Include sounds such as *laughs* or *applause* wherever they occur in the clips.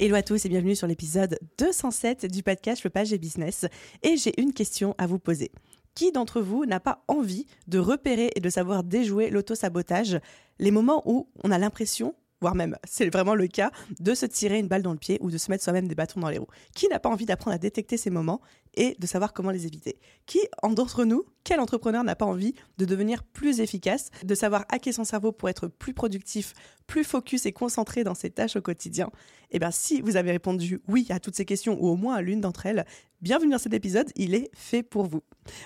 Hello à tous et bienvenue sur l'épisode 207 du podcast Le Page et Business. Et j'ai une question à vous poser. Qui d'entre vous n'a pas envie de repérer et de savoir déjouer l'auto-sabotage, les moments où on a l'impression voire même *laughs* c'est vraiment le cas, de se tirer une balle dans le pied ou de se mettre soi-même des bâtons dans les roues. Qui n'a pas envie d'apprendre à détecter ces moments et de savoir comment les éviter? Qui, en d'entre nous, quel entrepreneur n'a pas envie de devenir plus efficace, de savoir hacker son cerveau pour être plus productif, plus focus et concentré dans ses tâches au quotidien Eh bien, si vous avez répondu oui à toutes ces questions ou au moins à l'une d'entre elles, bienvenue dans cet épisode, il est fait pour vous.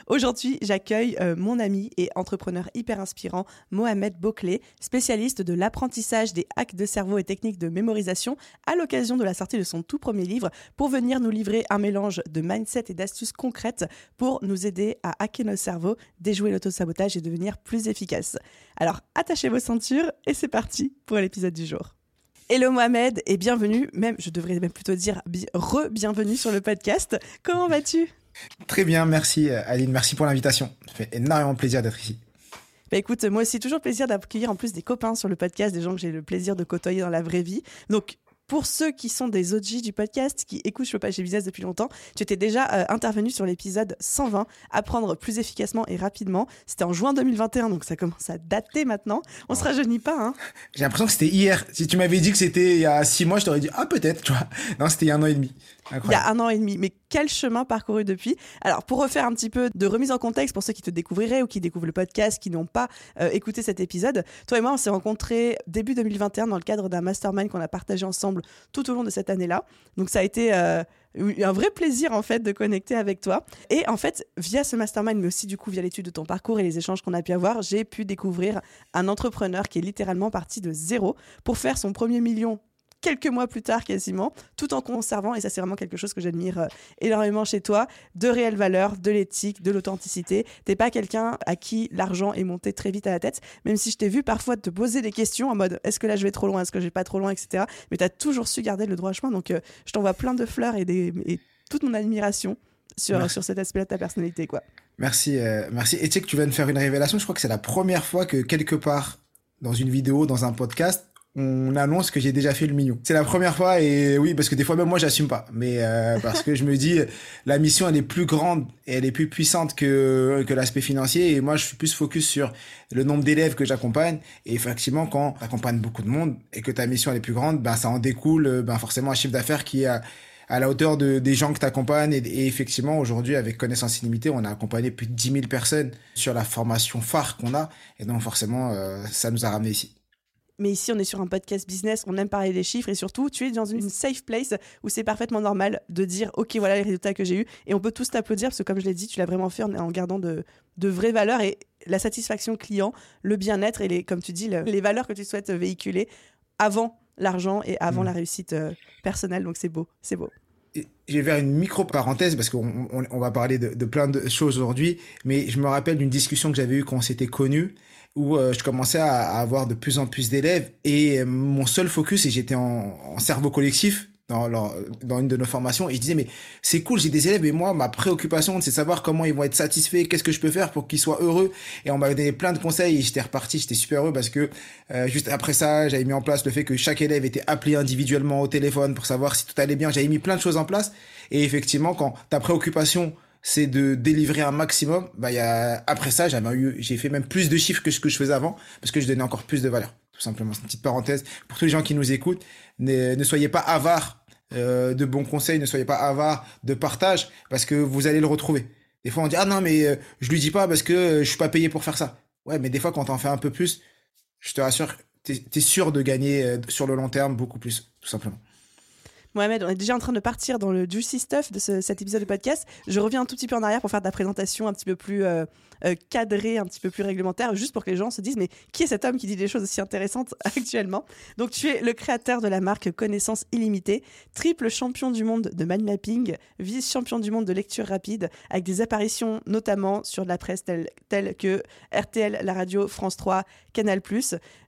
Aujourd'hui, j'accueille euh, mon ami et entrepreneur hyper inspirant, Mohamed Boclé, spécialiste de l'apprentissage des hacks de cerveau et techniques de mémorisation à l'occasion de la sortie de son tout premier livre pour venir nous livrer un mélange de mindset et d'astuces concrètes pour nous aider à hacker nos cerveaux, déjouer l'autosabotage et devenir plus efficace. Alors, attachez vos ceintures et c'est parti pour l'épisode du jour. Hello Mohamed et bienvenue, même je devrais même plutôt dire re-bienvenue sur le podcast. Comment vas-tu? Très bien, merci euh, Aline, merci pour l'invitation. Ça fait énormément plaisir d'être ici. Bah écoute, moi aussi toujours plaisir d'accueillir en plus des copains sur le podcast, des gens que j'ai le plaisir de côtoyer dans la vraie vie. Donc pour ceux qui sont des OG du podcast, qui écoutent le Page Business depuis longtemps, tu étais déjà euh, intervenu sur l'épisode 120, apprendre plus efficacement et rapidement. C'était en juin 2021, donc ça commence à dater maintenant. On se rajeunit pas, hein J'ai l'impression que c'était hier. Si tu m'avais dit que c'était il y a six mois, je t'aurais dit ah peut-être, tu vois. Non, c'était il y a un an et demi. Il y a un an et demi. Mais quel chemin parcouru depuis? Alors, pour refaire un petit peu de remise en contexte pour ceux qui te découvriraient ou qui découvrent le podcast, qui n'ont pas euh, écouté cet épisode, toi et moi, on s'est rencontrés début 2021 dans le cadre d'un mastermind qu'on a partagé ensemble tout au long de cette année-là. Donc, ça a été euh, un vrai plaisir, en fait, de connecter avec toi. Et en fait, via ce mastermind, mais aussi du coup via l'étude de ton parcours et les échanges qu'on a pu avoir, j'ai pu découvrir un entrepreneur qui est littéralement parti de zéro pour faire son premier million quelques mois plus tard quasiment, tout en conservant, et ça c'est vraiment quelque chose que j'admire euh, énormément chez toi, de réelles valeurs, de l'éthique, de l'authenticité. T'es pas quelqu'un à qui l'argent est monté très vite à la tête, même si je t'ai vu parfois te poser des questions en mode est-ce que là je vais trop loin, est-ce que je vais pas trop loin, etc. Mais tu as toujours su garder le droit chemin, donc euh, je t'envoie plein de fleurs et, des, toute mon admiration sur, sur cet aspect de ta personnalité. quoi. Merci, euh, merci. Et tu sais que tu viens de faire une révélation, je crois que c'est la première fois que quelque part dans une vidéo, dans un podcast, on annonce que j'ai déjà fait le mignon. C'est la première fois et oui, parce que des fois même moi j'assume pas. Mais euh, *laughs* parce que je me dis, la mission elle est plus grande et elle est plus puissante que, que l'aspect financier. Et moi je suis plus focus sur le nombre d'élèves que j'accompagne. Et effectivement, quand tu accompagnes beaucoup de monde et que ta mission elle est plus grande, ben ça en découle ben forcément un chiffre d'affaires qui est à, la hauteur de, des gens que tu accompagnes. Et, effectivement, aujourd'hui, avec Connaissance Illimitée, on a accompagné plus de 10 000 personnes sur la formation phare qu'on a. Et donc forcément, euh, ça nous a ramené ici. Mais ici, on est sur un podcast business, on aime parler des chiffres et surtout, tu es dans une safe place où c'est parfaitement normal de dire Ok, voilà les résultats que j'ai eus. Et on peut tous t'applaudir parce que, comme je l'ai dit, tu l'as vraiment fait en, gardant de, de, vraies valeurs et la satisfaction client, le bien-être et, les, comme tu dis, les valeurs que tu souhaites véhiculer avant l'argent et avant mmh. la réussite euh, personnelle. Donc, c'est beau, c'est beau. Je vais faire une micro parenthèse parce qu'on on, va parler de, de plein de choses aujourd'hui, mais je me rappelle d'une discussion que j'avais eue quand on s'était connus où euh, je commençais à, avoir de plus en plus d'élèves. Et euh, mon seul focus et j'étais en, en, cerveau collectif dans, dans une de nos formations et je disais mais c'est cool j'ai des élèves et moi ma préoccupation c'est savoir comment ils vont être satisfaits qu'est-ce que je peux faire pour qu'ils soient heureux. Et on m'a donné plein de conseils et j'étais reparti j'étais super heureux parce que euh, juste après ça j'avais mis en place le fait que chaque élève était appelé individuellement au téléphone pour savoir si tout allait bien. J'avais mis plein de choses en place. Et effectivement quand ta préoccupation c'est de délivrer un maximum. Bah, y a, après ça, j'avais eu, j'ai fait même plus de chiffres que ce que je faisais avant, parce que je donnais encore plus de valeur. Tout simplement, c'est une petite parenthèse. Pour tous les gens qui nous écoutent, ne, soyez pas avares euh, de bons conseils, ne soyez pas avares de partage, parce que vous allez le retrouver. Des fois, on dit, ah non, mais euh, je lui dis pas parce que euh, je suis pas payé pour faire ça. Ouais, mais des fois, quand t'en fais un peu plus, je te rassure, t'es es sûr de gagner sur le long terme beaucoup plus, tout simplement. Mohamed, on est déjà en train de partir dans le juicy stuff de cet épisode de podcast. Je reviens un tout petit peu en arrière pour faire ta présentation un petit peu plus euh, euh, cadrée, un petit peu plus réglementaire, juste pour que les gens se disent mais qui est cet homme qui dit des choses aussi intéressantes *laughs* actuellement? Donc tu es le créateur de la marque Connaissance Illimitée, triple champion du monde de mind mapping, vice-champion du monde de lecture rapide, avec des apparitions notamment sur la presse telle, telle que RTL, la radio, France 3, Canal+.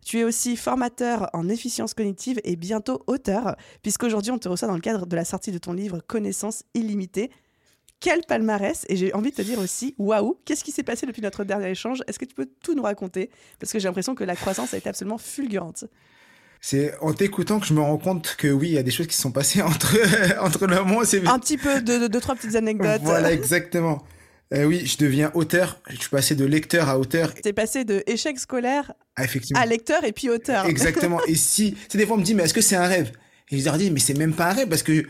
Tu es aussi formateur en efficience cognitive et bientôt auteur, puisqu'aujourd'hui on te reçoit dans le cadre de la sortie de ton livre Connaissance illimitée. Quel palmarès Et j'ai envie de te dire aussi, waouh, qu'est-ce qui s'est passé depuis notre dernier échange? Est-ce que tu peux tout nous raconter? Parce que j'ai l'impression que la croissance a été absolument fulgurante. C'est en t'écoutant que je me rends compte que oui, il y a des choses qui se sont passées *laughs* entre, entre le moment. Un petit peu de, deux, trois petites anecdotes. Voilà, exactement. Euh, oui, je deviens auteur. Je suis passé de lecteur à auteur. C'est passé de échec scolaire ah, à lecteur et puis auteur. Exactement. et si, c'est des fois on me dit, mais est-ce que c'est un rêve? Et je leur dis, mais c'est même pas un rêve parce que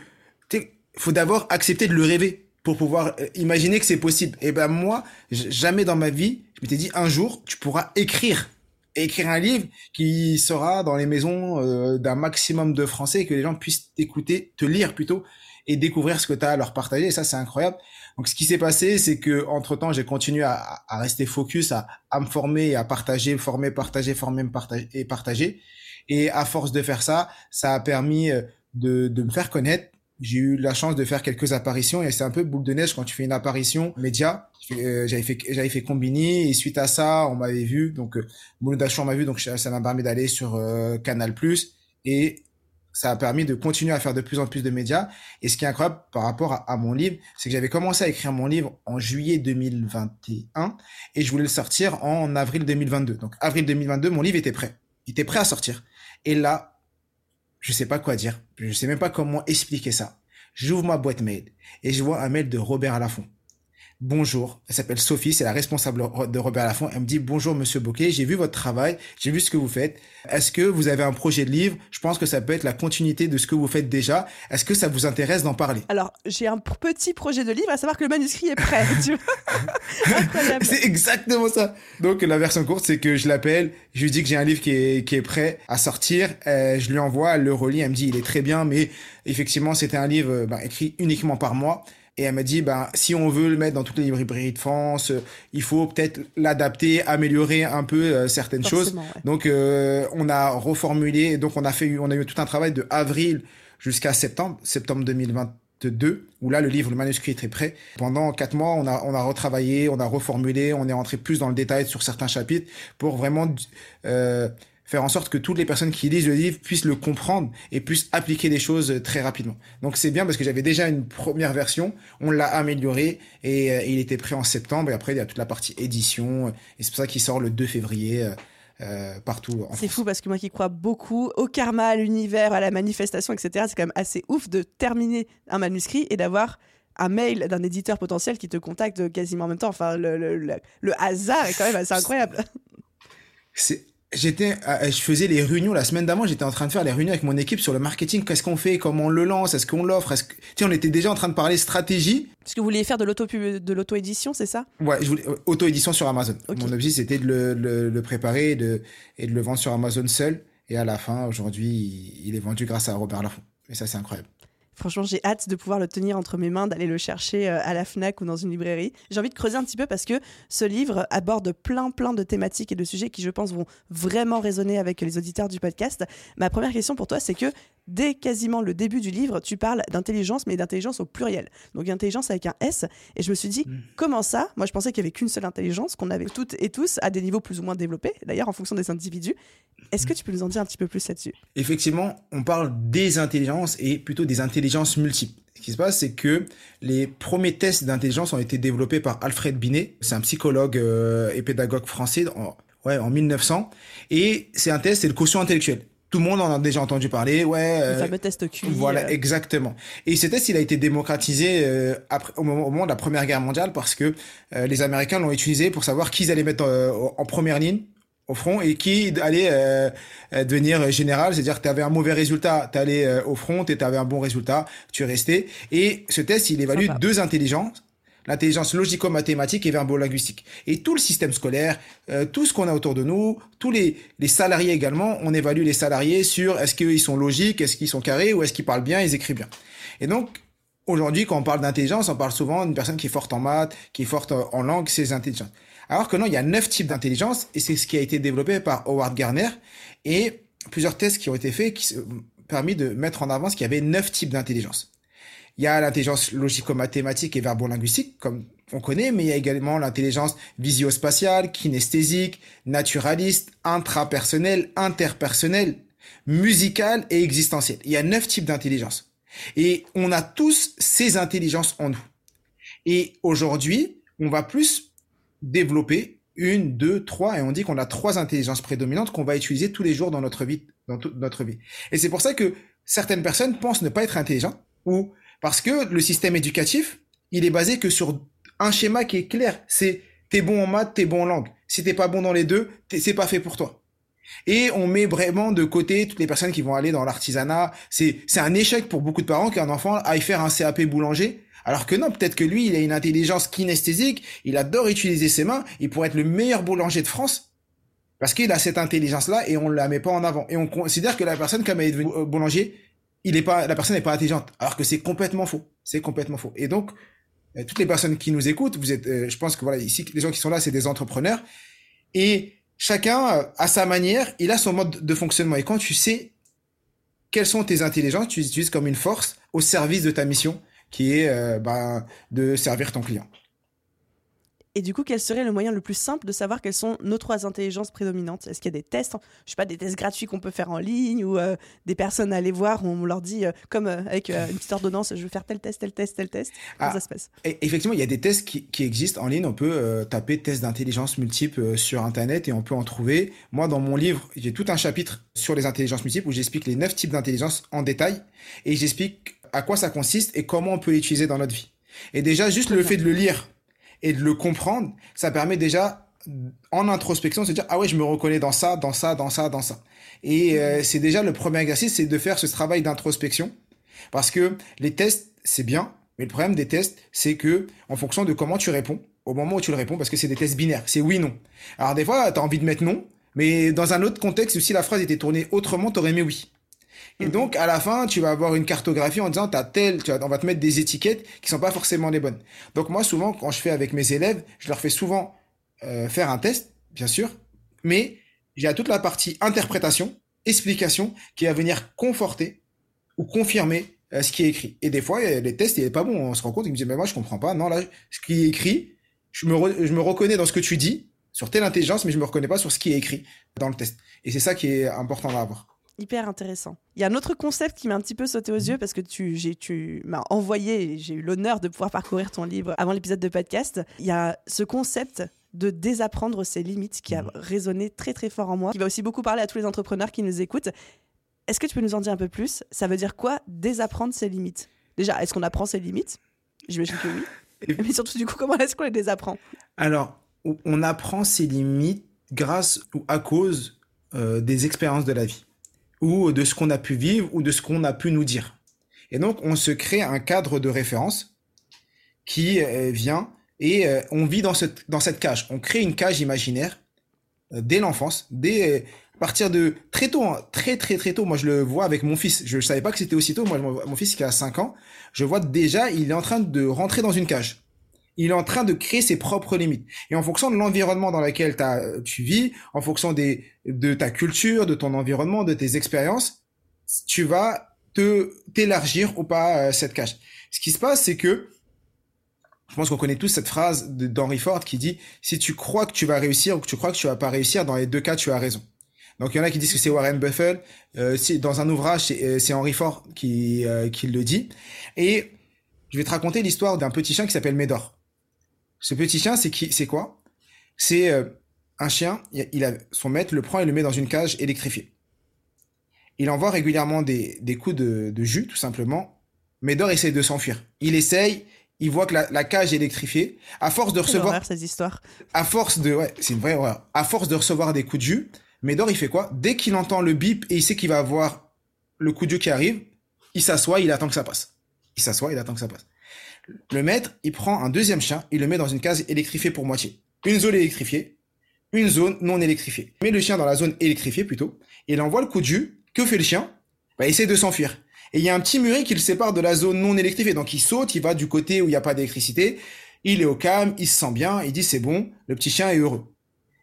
faut d'abord accepter de le rêver pour pouvoir euh, imaginer que c'est possible. Et ben moi, jamais dans ma vie, je m'étais dit un jour, tu pourras écrire écrire un livre qui sera dans les maisons euh, d'un maximum de Français et que les gens puissent t'écouter, te lire plutôt et découvrir ce que tu as à leur partager. Et ça, c'est incroyable. Donc, ce qui s'est passé, c'est que entre temps, j'ai continué à, à, rester focus, à, à me former, à partager, former, partager, former, partager et partager. Et à force de faire ça, ça a permis euh, de, de me faire connaître. J'ai eu la chance de faire quelques apparitions et c'est un peu boule de neige quand tu fais une apparition média. Euh, j'avais fait j'avais fait Combini et suite à ça, on m'avait vu donc euh, on m'a vu donc ça m'a permis d'aller sur euh, Canal+ et ça a permis de continuer à faire de plus en plus de médias. Et ce qui est incroyable par rapport à, mon livre, c'est que j'avais commencé à écrire mon livre en juillet 2021 et je voulais le sortir en avril 2022. Donc avril 2022, mon livre était prêt. Il était prêt à sortir. Et là, je sais pas quoi dire. Je sais même pas comment expliquer ça. J'ouvre ma boîte mail et je vois un mail de Robert Laffont bonjour. Elle s'appelle Sophie, c'est la responsable de Robert Laffont. Elle me dit bonjour Monsieur Bouquet, j'ai vu votre travail, j'ai vu ce que vous faites. Est-ce que vous avez un projet de livre? Je pense que ça peut être la continuité de ce que vous faites déjà. Est-ce que ça vous intéresse d'en parler? Alors j'ai un petit projet de livre, à savoir que le manuscrit est prêt. *laughs* c'est exactement ça. Donc la version courte, c'est que je l'appelle, je lui dis que j'ai un livre qui est, qui est prêt à sortir, euh, je lui envoie, elle le relit, elle me dit il est très bien, mais effectivement c'était un livre bah, écrit uniquement par moi. Et elle m'a dit, ben, si on veut le mettre dans toutes les librairies de France, euh, il faut peut-être l'adapter, améliorer un peu euh, certaines choses. Donc, euh, on a reformulé, donc on a fait, on a eu tout un travail de avril jusqu'à septembre, septembre 2022, où là, le livre, le manuscrit est très prêt. Pendant quatre mois, on a, on a retravaillé, on a reformulé, on est rentré plus dans le détail sur certains chapitres pour vraiment, euh, faire en sorte que toutes les personnes qui lisent le livre puissent le comprendre et puissent appliquer des choses très rapidement. Donc c'est bien parce que j'avais déjà une première version, on l'a amélioré et, euh, il était prêt en septembre et après il y a toute la partie édition et c'est pour ça qu'il sort le 2 février. Euh, euh partout. C'est fou parce que moi qui crois beaucoup au karma, à l'univers, à la manifestation, etc., c'est quand même assez ouf de terminer un manuscrit et d'avoir un mail d'un éditeur potentiel qui te contacte quasiment en même temps. Enfin, le, le, le, le hasard est quand même assez incroyable. C'est J'étais, euh, je faisais les réunions la semaine d'avant. J'étais en train de faire les réunions avec mon équipe sur le marketing. Qu'est-ce qu'on fait? Comment on le lance? Est-ce qu'on l'offre? Est-ce que, tiens, on était déjà en train de parler stratégie. Parce que vous vouliez faire de l'auto de l'auto édition, c'est ça? Ouais, je voulais auto édition sur Amazon. Mon objectif c'était de le, le, préparer et de, et de le vendre sur Amazon seul. Et à la fin, aujourd'hui, il est vendu grâce à Robert Laffont. Et ça, c'est incroyable. Franchement, j'ai hâte de pouvoir le tenir entre mes mains, d'aller le chercher euh, à la FNAC ou dans une librairie. J'ai envie de creuser un petit peu parce que ce livre aborde plein, plein de thématiques et de sujets qui, je pense, vont vraiment résonner avec les auditeurs du podcast. Ma première question pour toi, c'est que dès quasiment le début du livre, tu parles d'intelligence, mais d'intelligence au pluriel. Donc intelligence avec un S. Et je me suis dit, hmm. comment ça? Moi, je pensais qu'il n'y avait qu'une seule intelligence, qu'on avait toutes et tous à des niveaux plus ou moins développés, d'ailleurs en fonction des individus. Est-ce que tu peux nous en dire un petit peu plus là-dessus? Effectivement, on parle des intelligences et plutôt des intelligences multiples. Ce qui se passe, c'est que les premiers tests d'intelligence ont été développés par Alfred Binet. C'est un psychologue euh, et pédagogue français en, ouais, en 1900. Et c'est un test, c'est le quotient intellectuel. Tout le monde en a déjà entendu parler, ouais. Le euh, fameux test QI. Voilà, exactement. Et ce test, il a été démocratisé euh, après, au moment, au, moment, de la Première Guerre mondiale parce que les Américains l'ont utilisé pour savoir qui ils allaient mettre en première ligne au front et qui allait euh, euh, devenir général, c'est-à-dire que tu avais un mauvais résultat, tu allais euh, au front et tu avais un bon résultat, tu es resté. Et ce test, il évalue deux intelligences l'intelligence logico-mathématique et verbo-linguistique. Et tout le système scolaire, euh, tout ce qu'on a autour de nous, tous les, les salariés également, on évalue les salariés sur est-ce qu'ils sont logiques, est-ce qu'ils sont carrés ou est-ce qu'ils parlent bien, ils écrivent bien. Et donc, aujourd'hui, quand on parle d'intelligence, on parle souvent d'une personne qui est forte en maths, qui est forte en langue, c'est intelligence. Alors que non, il y a neuf types d'intelligence et c'est ce qui a été développé par Howard Gardner et plusieurs tests qui ont été faits qui ont permis de mettre en avant qu'il y avait neuf types d'intelligence. Il y a l'intelligence logico-mathématique et verbo-linguistique, comme on connaît, mais il y a également l'intelligence visio-spatiale, kinesthésique, naturaliste, intrapersonnelle, interpersonnelle, musicale et existentielle. Il y a neuf types d'intelligence. Et on a tous ces intelligences en nous. Et aujourd'hui, on va plus développer une, deux, trois, et on dit qu'on a trois intelligences prédominantes qu'on va utiliser tous les jours dans notre vie, dans toute notre vie. Et c'est pour ça que certaines personnes pensent ne pas être intelligentes, ou parce que le système éducatif, il est basé que sur un schéma qui est clair. C'est t'es bon en maths, t'es bon en langue. Si t'es pas bon dans les deux, c'est pas fait pour toi. Et on met vraiment de côté toutes les personnes qui vont aller dans l'artisanat. C'est c'est un échec pour beaucoup de parents qu'un enfant aille faire un CAP boulanger alors que non, peut-être que lui, il a une intelligence kinesthésique, il adore utiliser ses mains, il pourrait être le meilleur boulanger de France, parce qu'il a cette intelligence-là et on la met pas en avant. Et on considère que la personne, comme elle est devenue euh, boulanger, il est pas, la personne n'est pas intelligente, alors que c'est complètement faux. C'est complètement faux. Et donc, euh, toutes les personnes qui nous écoutent, vous êtes, euh, je pense que voilà, ici, les gens qui sont là, c'est des entrepreneurs, et chacun, à sa manière, il a son mode de fonctionnement. Et quand tu sais quelles sont tes intelligences, tu les utilises comme une force au service de ta mission qui est euh, bah, de servir ton client. Et du coup, quel serait le moyen le plus simple de savoir quelles sont nos trois intelligences prédominantes? Est-ce qu'il y a des tests, je sais pas, des tests gratuits qu'on peut faire en ligne ou euh, des personnes à aller voir où on leur dit, euh, comme avec une petite ordonnance, je veux faire tel test, tel test, tel test Comment ah, ça se passe? Effectivement, il y a des tests qui, qui existent en ligne. On peut taper tests d'intelligence multiples sur Internet et on peut en trouver. Moi, dans mon livre, j'ai tout un chapitre sur les intelligences multiples où j'explique les neuf types d'intelligence en détail et j'explique à quoi ça consiste et comment on peut l'utiliser dans notre vie. Et déjà, juste le fait de le lire et de le comprendre, ça permet déjà en introspection de se dire ah ouais je me reconnais dans ça dans ça dans ça dans ça. Et euh, c'est déjà le premier exercice c'est de faire ce travail d'introspection. Parce que les tests c'est bien mais le problème des tests c'est que en fonction de comment tu réponds au moment où tu le réponds parce que c'est des tests binaires c'est oui non. Alors des fois tu as envie de mettre non mais dans un autre contexte si la phrase était tournée autrement t'aurais mis oui et mhm. donc, à la fin, tu vas avoir une cartographie en disant, t'as tel, tu on va te mettre des étiquettes qui sont pas forcément les bonnes. Donc, moi, souvent, quand je fais avec mes élèves, je leur fais souvent euh, faire un test, bien sûr, mais j'ai toute la partie interprétation, explication, qui va venir conforter ou confirmer euh, ce qui est écrit. Et des fois, les tests, il est pas bon. On se rend compte, ils me disent, mais moi, je comprends pas. Non, là, ce qui est écrit, je me, je me reconnais dans ce que tu dis, sur telle intelligence, mais je me reconnais pas sur ce qui est écrit dans le test. Et c'est ça qui est important à avoir hyper intéressant. Il y a un autre concept qui m'a un petit peu sauté aux yeux parce que tu, tu m'as envoyé, j'ai eu l'honneur de pouvoir parcourir ton livre avant l'épisode de podcast. Il y a ce concept de désapprendre ses limites qui a mmh. résonné très très fort en moi, qui va aussi beaucoup parler à tous les entrepreneurs qui nous écoutent. Est-ce que tu peux nous en dire un peu plus? Ça veut dire quoi désapprendre ses limites? Déjà, est-ce qu'on apprend ses limites? J'imagine que oui. *laughs* Mais surtout, du coup, comment est-ce qu'on les désapprend? Alors, on apprend ses limites grâce ou à cause euh, des expériences de la vie ou de ce qu'on a pu vivre ou de ce qu'on a pu nous dire. Et donc, on se crée un cadre de référence qui euh, vient et euh, on vit dans cette, dans cette cage. On crée une cage imaginaire euh, dès l'enfance, dès à partir de très tôt, hein, très très très tôt. Moi, je le vois avec mon fils. Je ne savais pas que c'était aussitôt. Moi, mon fils qui a 5 ans, je vois déjà, il est en train de rentrer dans une cage il est en train de créer ses propres limites. Et en fonction de l'environnement dans lequel tu vis, en fonction des, de ta culture, de ton environnement, de tes expériences, tu vas te t'élargir ou pas euh, cette cage. Ce qui se passe, c'est que je pense qu'on connaît tous cette phrase d'Henry Ford qui dit si tu crois que tu vas réussir ou que tu crois que tu vas pas réussir, dans les deux cas, tu as raison. Donc il y en a qui disent que c'est Warren Buffett. Euh, dans un ouvrage, c'est euh, Henry Ford qui, euh, qui le dit. Et je vais te raconter l'histoire d'un petit chien qui s'appelle Médor. Ce petit chien, c'est qui, c'est quoi? C'est euh, un chien. Il a son maître le prend et le met dans une cage électrifiée. Il envoie régulièrement des, des coups de, de, jus, tout simplement. Médor essaie de s'enfuir. Il essaye. Il voit que la, la cage est électrifiée. À force de recevoir. Horreur, ces histoires. À force de, ouais, c'est une vraie horreur. À force de recevoir des coups de jus, Médor, il fait quoi? Dès qu'il entend le bip et il sait qu'il va avoir le coup de jus qui arrive, il s'assoit, il attend que ça passe. Il s'assoit, il attend que ça passe. Le maître, il prend un deuxième chien, il le met dans une case électrifiée pour moitié. Une zone électrifiée, une zone non électrifiée. Il met le chien dans la zone électrifiée plutôt, et il envoie le coup de jus. Que fait le chien? Bah, Il essaie de s'enfuir. Et il y a un petit muret qui le sépare de la zone non électrifiée. Donc il saute, il va du côté où il n'y a pas d'électricité. Il est au calme, il se sent bien, il dit c'est bon, le petit chien est heureux.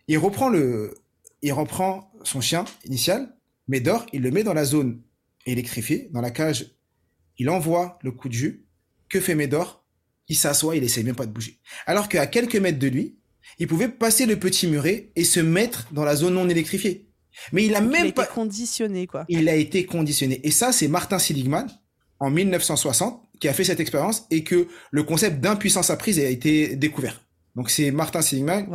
Il reprend le, il reprend son chien initial, mais dort, il le met dans la zone électrifiée, dans la cage. Il envoie le coup de jus. Que fait Médor? Il s'assoit, il essaie même pas de bouger. Alors qu'à quelques mètres de lui, il pouvait passer le petit muret et se mettre dans la zone non électrifiée. Mais il a même il pas conditionné quoi. Il a été conditionné. Et ça, c'est Martin Seligman en 1960 qui a fait cette expérience et que le concept d'impuissance apprise a été découvert. Donc c'est Martin Seligman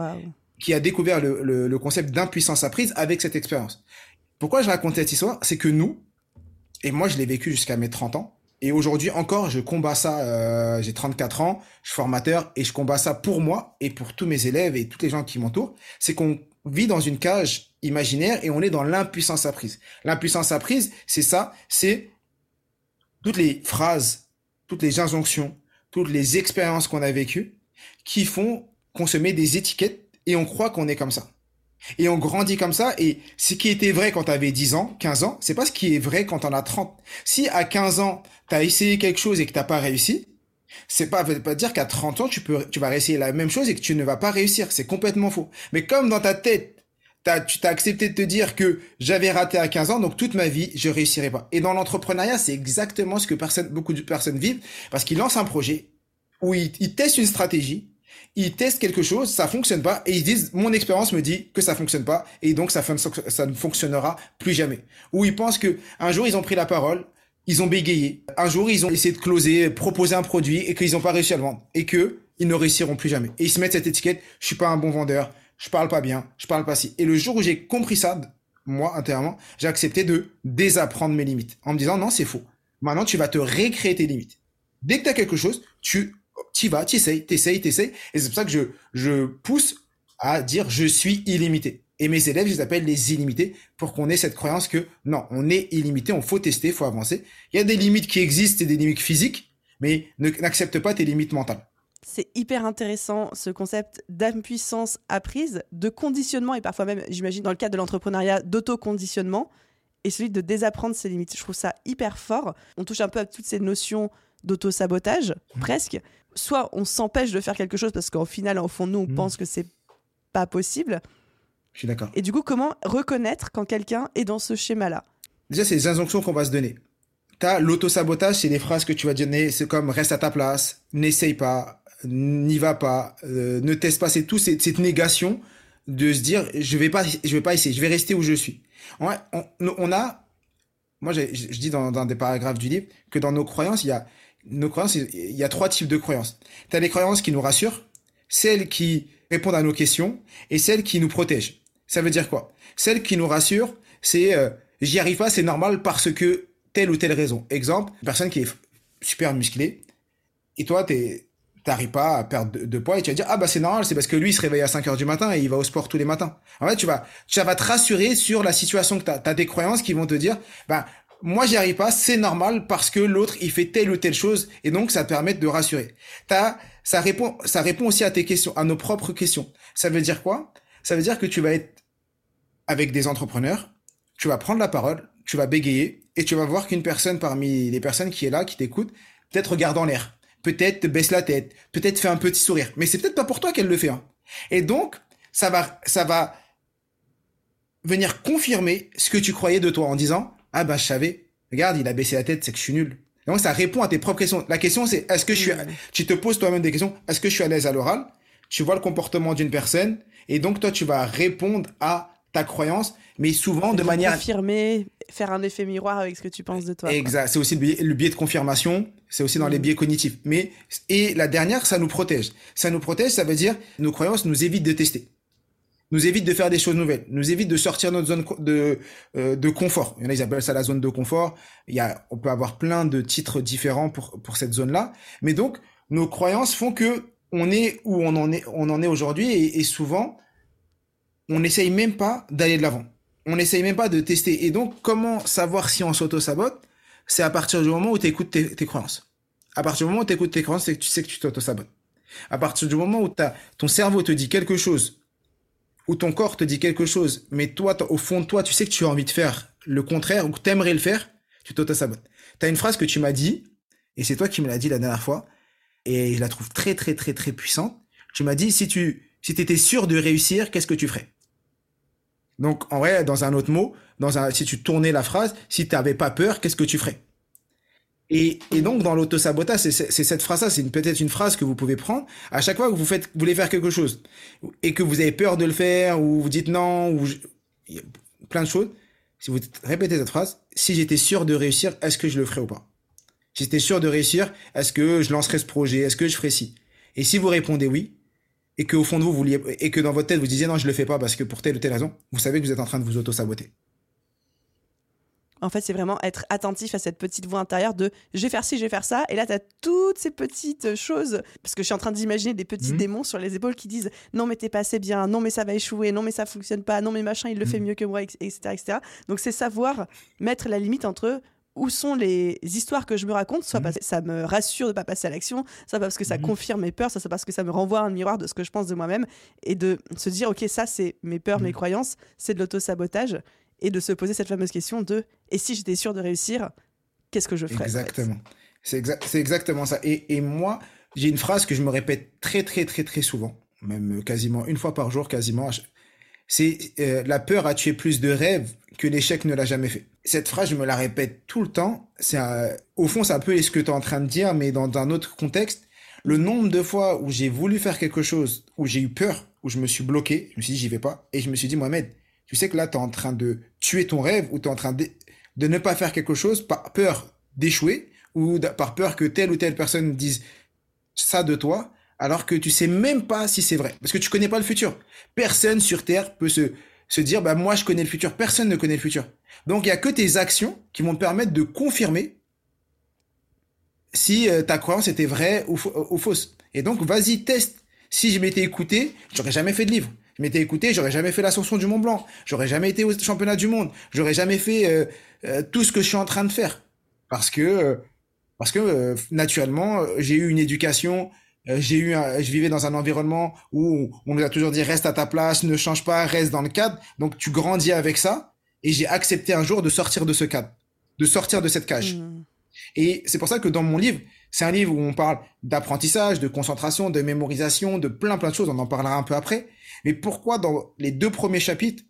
qui a découvert le, le concept d'impuissance apprise avec cette expérience. Pourquoi je raconte cette histoire? C'est que nous, et moi je l'ai vécu jusqu'à mes 30 ans, et aujourd'hui encore, je combats ça. Euh, j'ai 34 ans, je suis formateur et je combats ça pour moi et pour tous mes élèves et tous les gens qui m'entourent. C'est qu'on vit dans une cage imaginaire et on est dans l'impuissance apprise. L'impuissance apprise, c'est ça, c'est toutes les phrases, toutes les injonctions, toutes les expériences qu'on a vécues qui font qu'on se met des étiquettes et on croit qu'on est comme ça. Et on grandit comme ça, et ce qui était vrai quand tu avais 10 ans, 15 ans, c'est pas ce qui est vrai quand on a 30. Si à 15 ans, tu as essayé quelque chose et que t'as pas réussi, c'est pas, veut pas dire qu'à 30 ans, tu peux, tu vas réessayer la même chose et que tu ne vas pas réussir. C'est complètement faux. Mais comme dans ta tête, t'as, tu t'as accepté de te dire que j'avais raté à 15 ans, donc toute ma vie, je réussirai pas. Et dans l'entrepreneuriat, c'est exactement ce que personne, beaucoup de personnes vivent parce qu'ils lancent un projet où ils testent une stratégie, ils testent quelque chose, ça fonctionne pas, et ils disent, mon expérience me dit que ça fonctionne pas, et donc ça, ne fonctionnera plus jamais. Ou ils pensent que un jour ils ont pris la parole, ils ont bégayé, un jour ils ont essayé de closer, proposer un produit, et qu'ils n'ont pas réussi à le vendre, et que ils ne réussiront plus jamais. Et ils se mettent cette étiquette, je suis pas un bon vendeur, je parle pas bien, je parle pas si. Et le jour où j'ai compris ça, moi, intérieurement, j'ai accepté de désapprendre mes limites, en me disant, non, c'est faux. Maintenant, tu vas te récréer tes limites. Dès que tu as quelque chose, tu tu vas, tu essayes, tu essayes, tu essayes. Et c'est pour ça que je, je pousse à dire je suis illimité. Et mes élèves, je les appelle les illimités pour qu'on ait cette croyance que non, on est illimité, on faut tester, faut avancer. Il y a des limites qui existent et des limites physiques, mais n'accepte pas tes limites mentales. C'est hyper intéressant ce concept d'impuissance apprise, de conditionnement et parfois même, j'imagine, dans le cadre de l'entrepreneuriat, d'autoconditionnement et celui de désapprendre ses limites. Je trouve ça hyper fort. On touche un peu à toutes ces notions d'auto-sabotage, mmh. presque. Soit on s'empêche de faire quelque chose parce qu'au final, au fond de nous, on mmh. pense que c'est pas possible. Je suis d'accord. Et du coup, comment reconnaître quand quelqu'un est dans ce schéma-là? Déjà, c'est les injonctions qu'on va se donner. T'as l'auto-sabotage, c'est des phrases que tu vas donner, c'est comme reste à ta place, n'essaye pas, n'y va pas, euh, ne teste pas, c'est tout cette, cette, négation de se dire je vais pas, je vais pas essayer, je vais rester où je suis. On, on, a, moi je, dis dans, dans, des paragraphes du livre que dans nos croyances, il y a nos croyances, il y a trois types de croyances. Tu as les croyances qui nous rassurent, celles qui répondent à nos questions et celles qui nous protègent. Ça veut dire quoi? Celles qui nous rassurent, c'est euh, j'y arrive pas, c'est normal parce que telle ou telle raison. Exemple, une personne qui est super musclée et toi tu t'arrives pas à perdre de, poids et tu vas dire ah bah c'est normal c'est parce que lui il se réveille à 5 heures du matin et il va au sport tous les matins en fait tu vas tu vas te rassurer sur la situation que tu as des croyances qui vont te dire bah moi j'y arrive pas, c'est normal parce que l'autre il fait telle ou telle chose et donc ça te permet de rassurer. T'as, ça répond, ça répond aussi à tes questions, à nos propres questions. Ça veut dire quoi? Ça veut dire que tu vas être avec des entrepreneurs, tu vas prendre la parole, tu vas bégayer et tu vas voir qu'une personne parmi les personnes qui est là, qui t'écoute, peut-être regarde en l'air, peut-être baisse la tête, peut-être fait un petit sourire, mais c'est peut-être pas pour toi qu'elle le fait. Hein. Et donc ça va, ça va venir confirmer ce que tu croyais de toi en disant ah bah je savais. Regarde, il a baissé la tête, c'est que je suis nul. Donc ça répond à tes propres questions. La question c'est est-ce que je suis tu te poses toi-même des questions, est-ce que je suis à l'aise à l'oral? Tu vois le comportement d'une personne et donc toi tu vas répondre à ta croyance mais souvent de manière affirmer, faire un effet miroir avec ce que tu penses de toi. Exact, c'est aussi le biais, de confirmation, c'est aussi dans les mm. biais cognitifs. Mais et la dernière, ça nous protège. Ça nous protège, ça veut dire nos croyances nous évitent de tester nous évite de faire des choses nouvelles, nous évite de sortir de notre zone de, euh, de confort. Il y en a, ils appellent ça la zone de confort. Il y a, on peut avoir plein de titres différents pour, pour cette zone-là. Mais donc, nos croyances font que on est où on en est, on en est aujourd'hui et, et, souvent, on n'essaye même pas d'aller de l'avant. On n'essaye même pas de tester. Et donc, comment savoir si on s'auto-sabote? C'est à partir du moment où tu écoutes tes, tes croyances. À partir du moment où tu écoutes tes croyances, c'est que tu sais que tu t'auto-sabotes. À partir du moment où as, ton cerveau te dit quelque chose, ou ton corps te dit quelque chose, mais toi, au fond de toi, tu sais que tu as envie de faire le contraire, ou que tu aimerais le faire, tu t'auto-sabotes. Tu as une phrase que tu m'as dit, et c'est toi qui me l'as dit la dernière fois, et je la trouve très, très, très, très puissante. Tu m'as dit, si tu si étais sûr de réussir, qu'est-ce que tu ferais? Donc, en vrai, dans un autre mot, dans un, si tu tournais la phrase, si tu n'avais pas peur, qu'est-ce que tu ferais? Et, et, donc dans l'auto-sabotage, c'est cette phrase-là, c'est peut-être une phrase que vous pouvez prendre à chaque fois que vous faites, vous voulez faire quelque chose et que vous avez peur de le faire ou vous dites non ou plein de choses. Si vous répétez cette phrase, si j'étais sûr de réussir, est-ce que je le ferais ou pas? Si j'étais sûr de réussir, est-ce que je lancerais ce projet? Est-ce que je ferais ci? Et si vous répondez oui, et que au fond de vous, vous et que dans votre tête vous disiez non, je le fais pas parce que pour telle ou telle raison, vous savez que vous êtes en train de vous auto-saboter. En fait, c'est vraiment être attentif à cette petite voix intérieure de je vais faire ci, je vais faire ça. Et là, tu as toutes ces petites choses. Parce que je suis en train d'imaginer des petits mhm. démons sur les épaules qui disent non, mais t'es pas assez bien, non, mais ça va échouer, non, mais ça fonctionne pas, non, mais machin, il le fait mhm. mieux que moi, etc. etc. Donc, c'est savoir mettre la limite entre où sont les histoires que je me raconte, soit mhm. parce que ça me rassure de pas passer à l'action, soit parce que ça confirme mes peurs, soit parce que ça me renvoie un miroir de ce que je pense de moi-même, et de se dire, ok, ça c'est mes peurs, mes croyances, c'est de l'auto-sabotage, et de se poser cette fameuse question de, et si j'étais sûr de réussir, qu'est-ce que je ferais Exactement. C'est exactement ça. Et, moi, j'ai une phrase que je me répète très, très, très, très souvent, même quasiment une fois par jour, quasiment. C'est euh, la peur a tué plus de rêves que l'échec ne l'a jamais fait. Cette phrase, je me la répète tout le temps. C'est au fond, c'est un peu ce que tu es en train de dire, mais dans un autre contexte. Le nombre de fois où j'ai voulu faire quelque chose, où j'ai eu peur, où je me suis bloqué, je me suis dit j'y vais pas, et je me suis dit Mohamed, tu sais que là tu es en train de tuer ton rêve, ou tu es en train de, ne pas faire quelque chose par peur d'échouer, ou par peur que telle ou telle personne dise ça de toi, alors que tu sais même pas si c'est vrai, parce que tu connais pas le futur. Personne sur Terre peut se se dire bah moi je connais le futur, personne ne connaît le futur. Donc il y a que tes actions qui vont te permettre de confirmer si euh, ta croyance était vraie ou, fausse. Et donc vas-y teste. Si je m'étais écouté, j'aurais jamais fait de livre. Je m'étais écouté, j'aurais jamais fait l'ascension du Mont Blanc. J'aurais jamais été au championnat du monde. J'aurais jamais fait euh, euh, tout ce que je suis en train de faire parce que parce que naturellement j'ai eu une éducation euh, j'ai eu, je vivais dans un environnement où on nous a toujours dit reste à ta place, ne change pas, reste dans le cadre. Donc tu grandis avec ça. Et j'ai accepté un jour de sortir de ce cadre, de sortir de cette cage. Mmh. Et c'est pour ça que dans mon livre, c'est un livre où on parle d'apprentissage, de concentration, de mémorisation, de plein plein de choses. On en parlera un peu après. Mais pourquoi dans les deux premiers chapitres,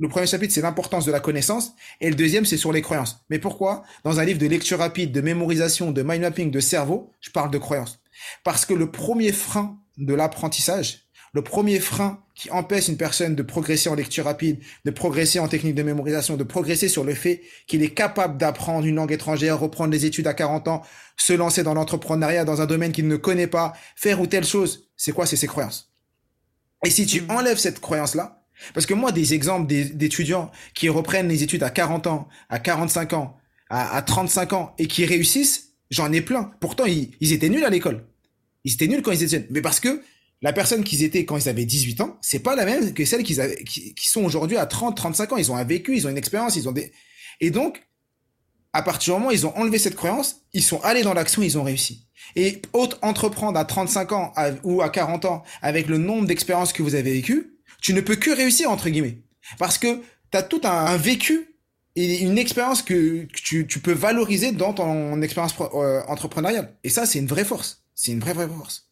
le premier chapitre c'est l'importance de la connaissance et le deuxième c'est sur les croyances. Mais pourquoi dans un livre de lecture rapide, de mémorisation, de mind mapping, de cerveau, je parle de croyances? Parce que le premier frein de l'apprentissage, le premier frein qui empêche une personne de progresser en lecture rapide, de progresser en technique de mémorisation, de progresser sur le fait qu'il est capable d'apprendre une langue étrangère, reprendre les études à 40 ans, se lancer dans l'entrepreneuriat dans un domaine qu'il ne connaît pas, faire ou telle chose, c'est quoi? C'est ses croyances. Et si tu mmh. enlèves cette croyance-là, parce que moi, des exemples d'étudiants qui reprennent les études à 40 ans, à 45 ans, à, 35 ans et qui réussissent, j'en ai plein. Pourtant, ils étaient nuls à l'école. Ils étaient nuls quand ils étaient jeunes. Mais parce que la personne qu'ils étaient quand ils avaient 18 ans, c'est pas la même que celle qu'ils avaient, qui, sont aujourd'hui à 30, 35 ans. Ils ont un vécu, ils ont une expérience, ils ont des, et donc, à partir du moment où ils ont enlevé cette croyance, ils sont allés dans l'action, ils ont réussi. Et autre entreprendre à 35 ans ou à 40 ans avec le nombre d'expériences que vous avez vécues, tu ne peux que réussir, entre guillemets. Parce que tu as tout un, vécu et une expérience que, tu, peux valoriser dans ton expérience euh, entrepreneuriale. Et ça, c'est une vraie force. C'est une vraie, vraie force.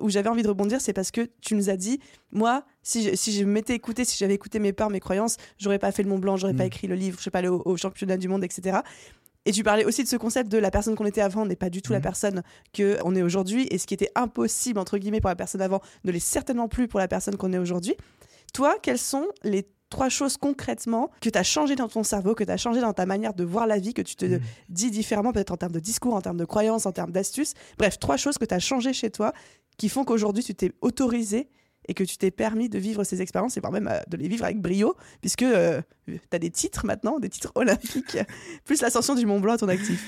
Où j'avais envie de rebondir, c'est parce que tu nous as dit, moi, si je, si je m'étais écouté, si j'avais écouté mes peurs, mes croyances, j'aurais pas fait le Mont Blanc, j'aurais pas mm. écrit le livre, je sais pas aller au, championnat du monde, etc. Et tu parlais aussi de ce concept de la personne qu'on était avant n'est pas du tout la mm. personne qu'on est aujourd'hui. Et ce qui était impossible, entre guillemets, pour la personne avant, ne l'est certainement plus pour la personne qu'on est aujourd'hui. Toi, quels sont les trois choses concrètement que tu as changé dans ton cerveau, que tu as changé dans ta manière de voir la vie, que tu te mm. dis différemment, peut-être en termes de discours, en termes de croyances, en termes d'astuces. Bref, trois choses que tu as changé chez toi qui font qu'aujourd'hui tu t'es autorisé et que tu t'es permis de vivre ces expériences et par même euh, de les vivre avec brio, puisque euh, tu as des titres maintenant, des titres olympiques, *laughs* plus l'ascension du Mont Blanc à ton actif.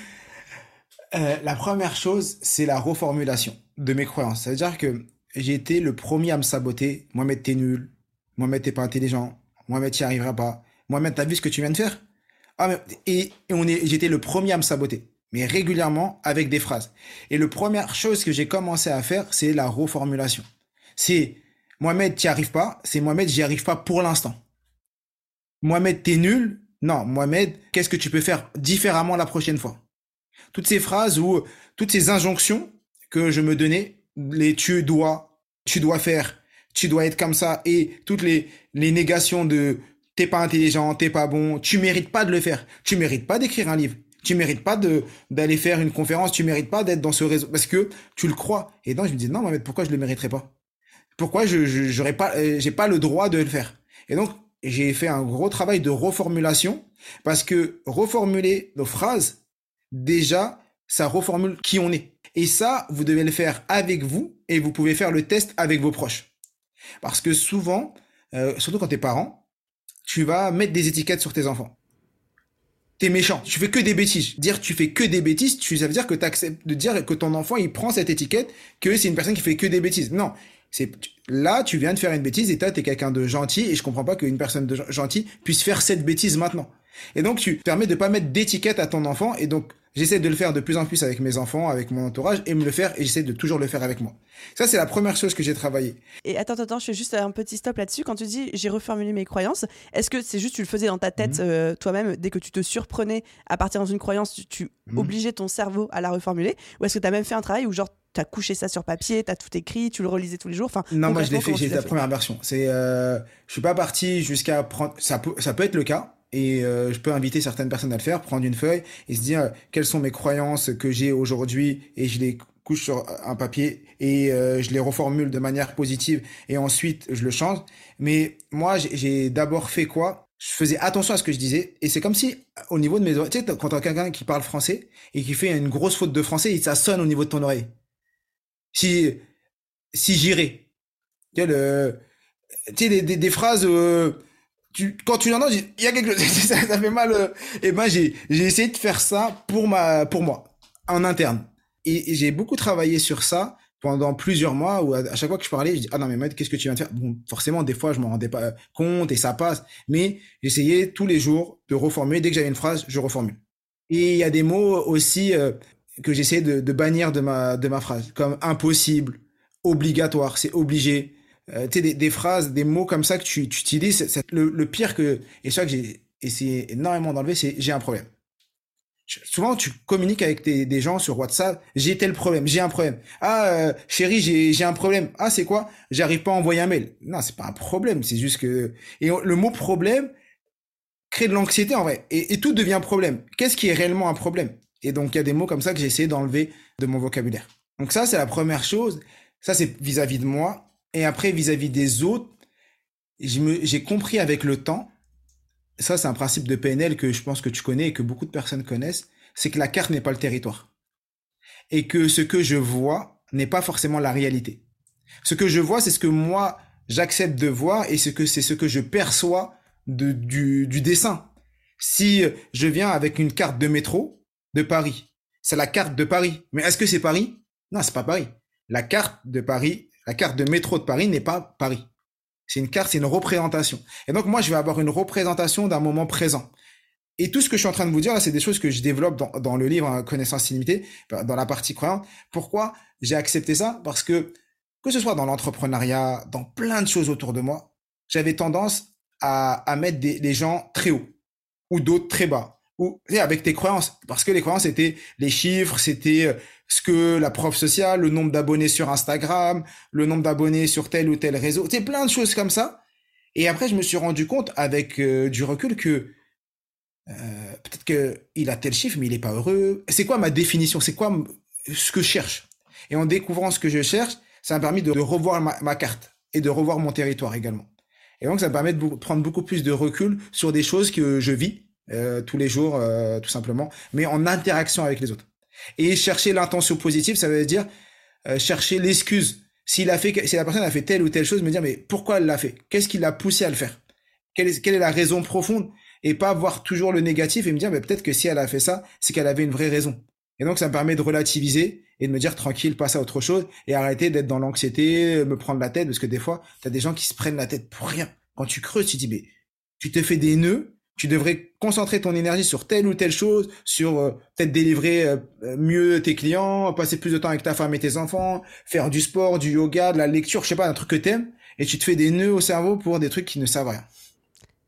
Euh, la première chose, c'est la reformulation de mes croyances. C'est-à-dire que j'ai été le premier à me saboter. Mohamed, t'es nul. Mohamed, t'es pas intelligent. Mohamed, tu n'y arriveras pas. Mohamed, t'as vu ce que tu viens de faire? Ah, mais, et, on est, j'étais le premier à me saboter. mais régulièrement avec des phrases. Et la première chose que j'ai commencé à faire, c'est la reformulation. C'est Mohamed, tu n'y arrives pas. C'est Mohamed, j'y arrive pas pour l'instant. Mohamed, t'es nul? Non, Mohamed, qu'est-ce que tu peux faire différemment la prochaine fois? Toutes ces phrases ou toutes ces injonctions que je me donnais, les tu dois, tu dois faire, tu dois être comme ça, et toutes les, les négations de t'es pas intelligent, t'es pas bon, tu mérites pas de le faire, tu mérites pas d'écrire un livre, tu mérites pas d'aller faire une conférence, tu mérites pas d'être dans ce réseau. Parce que tu le crois. Et donc je me dis non, mais pourquoi je le mériterais pas? Pourquoi je j'aurais pas euh, j'ai pas le droit de le faire? Et donc j'ai fait un gros travail de reformulation. Parce que reformuler nos phrases déjà ça reformule qui on est. Et ça, vous devez le faire avec vous et vous pouvez faire le test avec vos proches. Parce que souvent, euh, surtout quand t'es parent, tu vas mettre des étiquettes sur tes enfants t'es méchant, tu fais que des bêtises. Dire tu fais que des bêtises, tu, ça veut dire que tu acceptes de dire que ton enfant il prend cette étiquette que c'est une personne qui fait que des bêtises. Non, c'est là tu viens de faire une bêtise et toi t'es quelqu'un de gentil et je comprends pas qu'une personne de gentil puisse faire cette bêtise maintenant. Et donc tu permets de pas mettre d'étiquette à ton enfant et donc J'essaie de le faire de plus en plus avec mes enfants, avec mon entourage, et me le faire, et j'essaie de toujours le faire avec moi. Ça, c'est la première chose que j'ai travaillé. Et attends, attends, je fais juste un petit stop là-dessus. Quand tu dis j'ai reformulé mes croyances, est-ce que c'est juste tu le faisais dans ta tête mhm. euh, toi-même dès que tu te surprenais à partir dans une croyance, tu, mhm. obligeais ton cerveau à la reformuler? Ou est-ce que tu as même fait un travail où genre tu as couché ça sur papier, tu as tout écrit, tu le relisais tous les jours? Enfin, non, moi je l'ai fait, j'ai la première version. C'est, euh, je suis pas parti jusqu'à prendre. Ça peut, ça peut être le cas. Et euh, je peux inviter certaines personnes à le faire, prendre une feuille et se dire euh, quelles sont mes croyances que j'ai aujourd'hui et je les couche sur un papier et euh, je les reformule de manière positive et ensuite je le change. Mais moi, j'ai d'abord fait quoi? Je faisais attention à ce que je disais et c'est comme si au niveau de mes oreilles, tu sais, quand t'as quelqu'un qui parle français et qui fait une grosse faute de français, ça sonne au niveau de ton oreille. Si si j'irais, tu sais, des, des, phrases quand tu l'entends, il y a quelque chose, *laughs* ça, fait mal. Euh, et ben, j'ai, j'ai essayé de faire ça pour ma, pour moi, en interne. Et, j'ai beaucoup travaillé sur ça pendant plusieurs mois où à, chaque fois que je parlais, je dis, ah non, mais Maître, qu'est-ce que tu viens de faire? Bon, forcément, des fois, je m'en rendais pas compte et ça passe. Mais j'essayais tous les jours de reformuler. Dès que j'avais une phrase, je reformule. Et il y a des mots aussi euh, que j'essaie de, de bannir de ma, de ma phrase, comme impossible, obligatoire, c'est obligé, euh, des, des, phrases, des mots comme ça que tu, tu utilises. Le, le, pire que, et ça que j'ai essayé énormément d'enlever, c'est j'ai un problème. Souvent, tu communiques avec des, gens sur WhatsApp. J'ai tel problème, j'ai un problème. Ah, euh, chérie, j'ai, j'ai un problème. Ah, c'est quoi? J'arrive pas à envoyer un mail. Non, c'est pas un problème. C'est juste que et le mot problème crée de l'anxiété en vrai. Et, et tout devient problème. Qu'est-ce qui est réellement un problème? Et donc, il y a des mots comme ça que j'ai essayé d'enlever de mon vocabulaire. Donc ça, c'est la première chose. Ça, c'est vis-à-vis de moi. Et après, vis-à-vis des autres, j'ai compris avec le temps, ça c'est un principe de PNL que je pense que tu connais et que beaucoup de personnes connaissent, c'est que la carte n'est pas le territoire. Et que ce que je vois n'est pas forcément la réalité. Ce que je vois, c'est ce que moi j'accepte de voir et ce que c'est ce que je perçois du, du dessin. Si je viens avec une carte de métro de Paris, c'est la carte de Paris. Mais est-ce que c'est Paris? Non, c'est pas Paris. La carte de Paris, la carte de métro de Paris n'est pas Paris. C'est une carte, c'est une représentation. Et donc moi, je vais avoir une représentation d'un moment présent. Et tout ce que je suis en train de vous dire là, c'est des choses que je développe dans, le livre hein, Connaissance illimitée, dans la partie croyante. Pourquoi j'ai accepté ça? Parce que que ce soit dans l'entrepreneuriat, dans plein de choses autour de moi, j'avais tendance à, à mettre des, les gens très haut ou d'autres très bas ou avec tes croyances. Parce que les croyances c'était les chiffres c'était euh, ce que la prof sociale le nombre d'abonnés sur Instagram le nombre d'abonnés sur tel ou tel réseau. C'est plein de choses comme ça. Et après je me suis rendu compte avec euh, du recul que euh, peut-être que il a tel chiffre mais il est pas heureux. C'est quoi ma définition? C'est quoi ce que je cherche? Et en découvrant ce que je cherche ça m'a permis de, revoir ma, ma carte et de revoir mon territoire également. Et donc ça me permet de prendre beaucoup plus de recul sur des choses que je vis euh, tous les jours, euh, tout simplement, mais en interaction avec les autres. Et chercher l'intention positive, ça veut dire euh, chercher l'excuse. S'il a fait, si la personne a fait telle ou telle chose, me dire mais pourquoi elle l'a fait? Qu'est-ce qui l'a poussé à le faire? Quelle est, quelle est la raison profonde? Et pas voir toujours le négatif et me dire mais peut-être que si elle a fait ça, c'est qu'elle avait une vraie raison. Et donc ça me permet de relativiser et de me dire tranquille, passe à autre chose et arrêter d'être dans l'anxiété, me prendre la tête parce que des fois, tu as des gens qui se prennent la tête pour rien. Quand tu creuses, tu dis mais tu te fais des nœuds Tu devrais concentrer ton énergie sur telle ou telle chose, sur euh, peut-être délivrer euh, mieux tes clients, passer plus de temps avec ta femme et tes enfants, faire du sport, du yoga, de la lecture, je sais pas, un truc que t'aimes, et tu te fais des nœuds au cerveau pour des trucs qui ne servent à rien.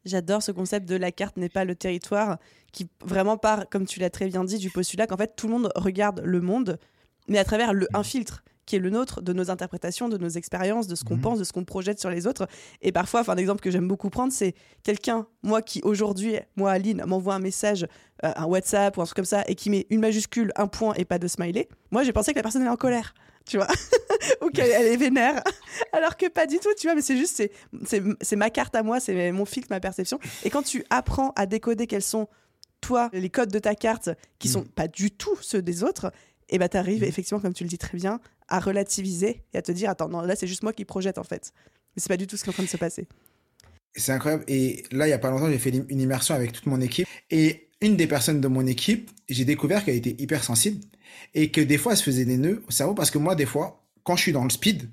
J'adore ce concept de la carte n'est pas le territoire, qui vraiment part, comme tu l'as très bien dit, du postulat qu'en fait tout le monde regarde le monde, mais à travers le, un filtre qui est le nôtre, de nos interprétations, de nos expériences, de ce qu'on mhm. pense, de ce qu'on projette sur les autres. Et parfois, enfin, un exemple que j'aime beaucoup prendre, c'est quelqu'un, moi qui aujourd'hui, moi Aline, m'envoie un message, euh, un WhatsApp ou un truc comme ça, et qui met une majuscule, un point et pas de smiley. Moi, j'ai pensé que la personne est en colère tu vois, *laughs* ou qu'elle est vénère, *laughs* alors que pas du tout, tu vois, mais c'est juste, c'est ma carte à moi, c'est mon filtre, ma perception. Et quand tu apprends à décoder quels sont, toi, les codes de ta carte, qui mm. sont pas du tout ceux des autres, et bah t'arrives, mm. effectivement, comme tu le dis très bien, à relativiser et à te dire attends non là c'est juste moi qui projette en fait. Mais c'est pas du tout ce qui est en train de se passer. C'est incroyable. Et là il y a pas longtemps j'ai fait une immersion avec toute mon équipe. Et une des personnes de mon équipe j'ai découvert qu'elle était hyper sensible et que des fois elle se faisait des nœuds au cerveau parce que moi des fois quand je suis dans le speed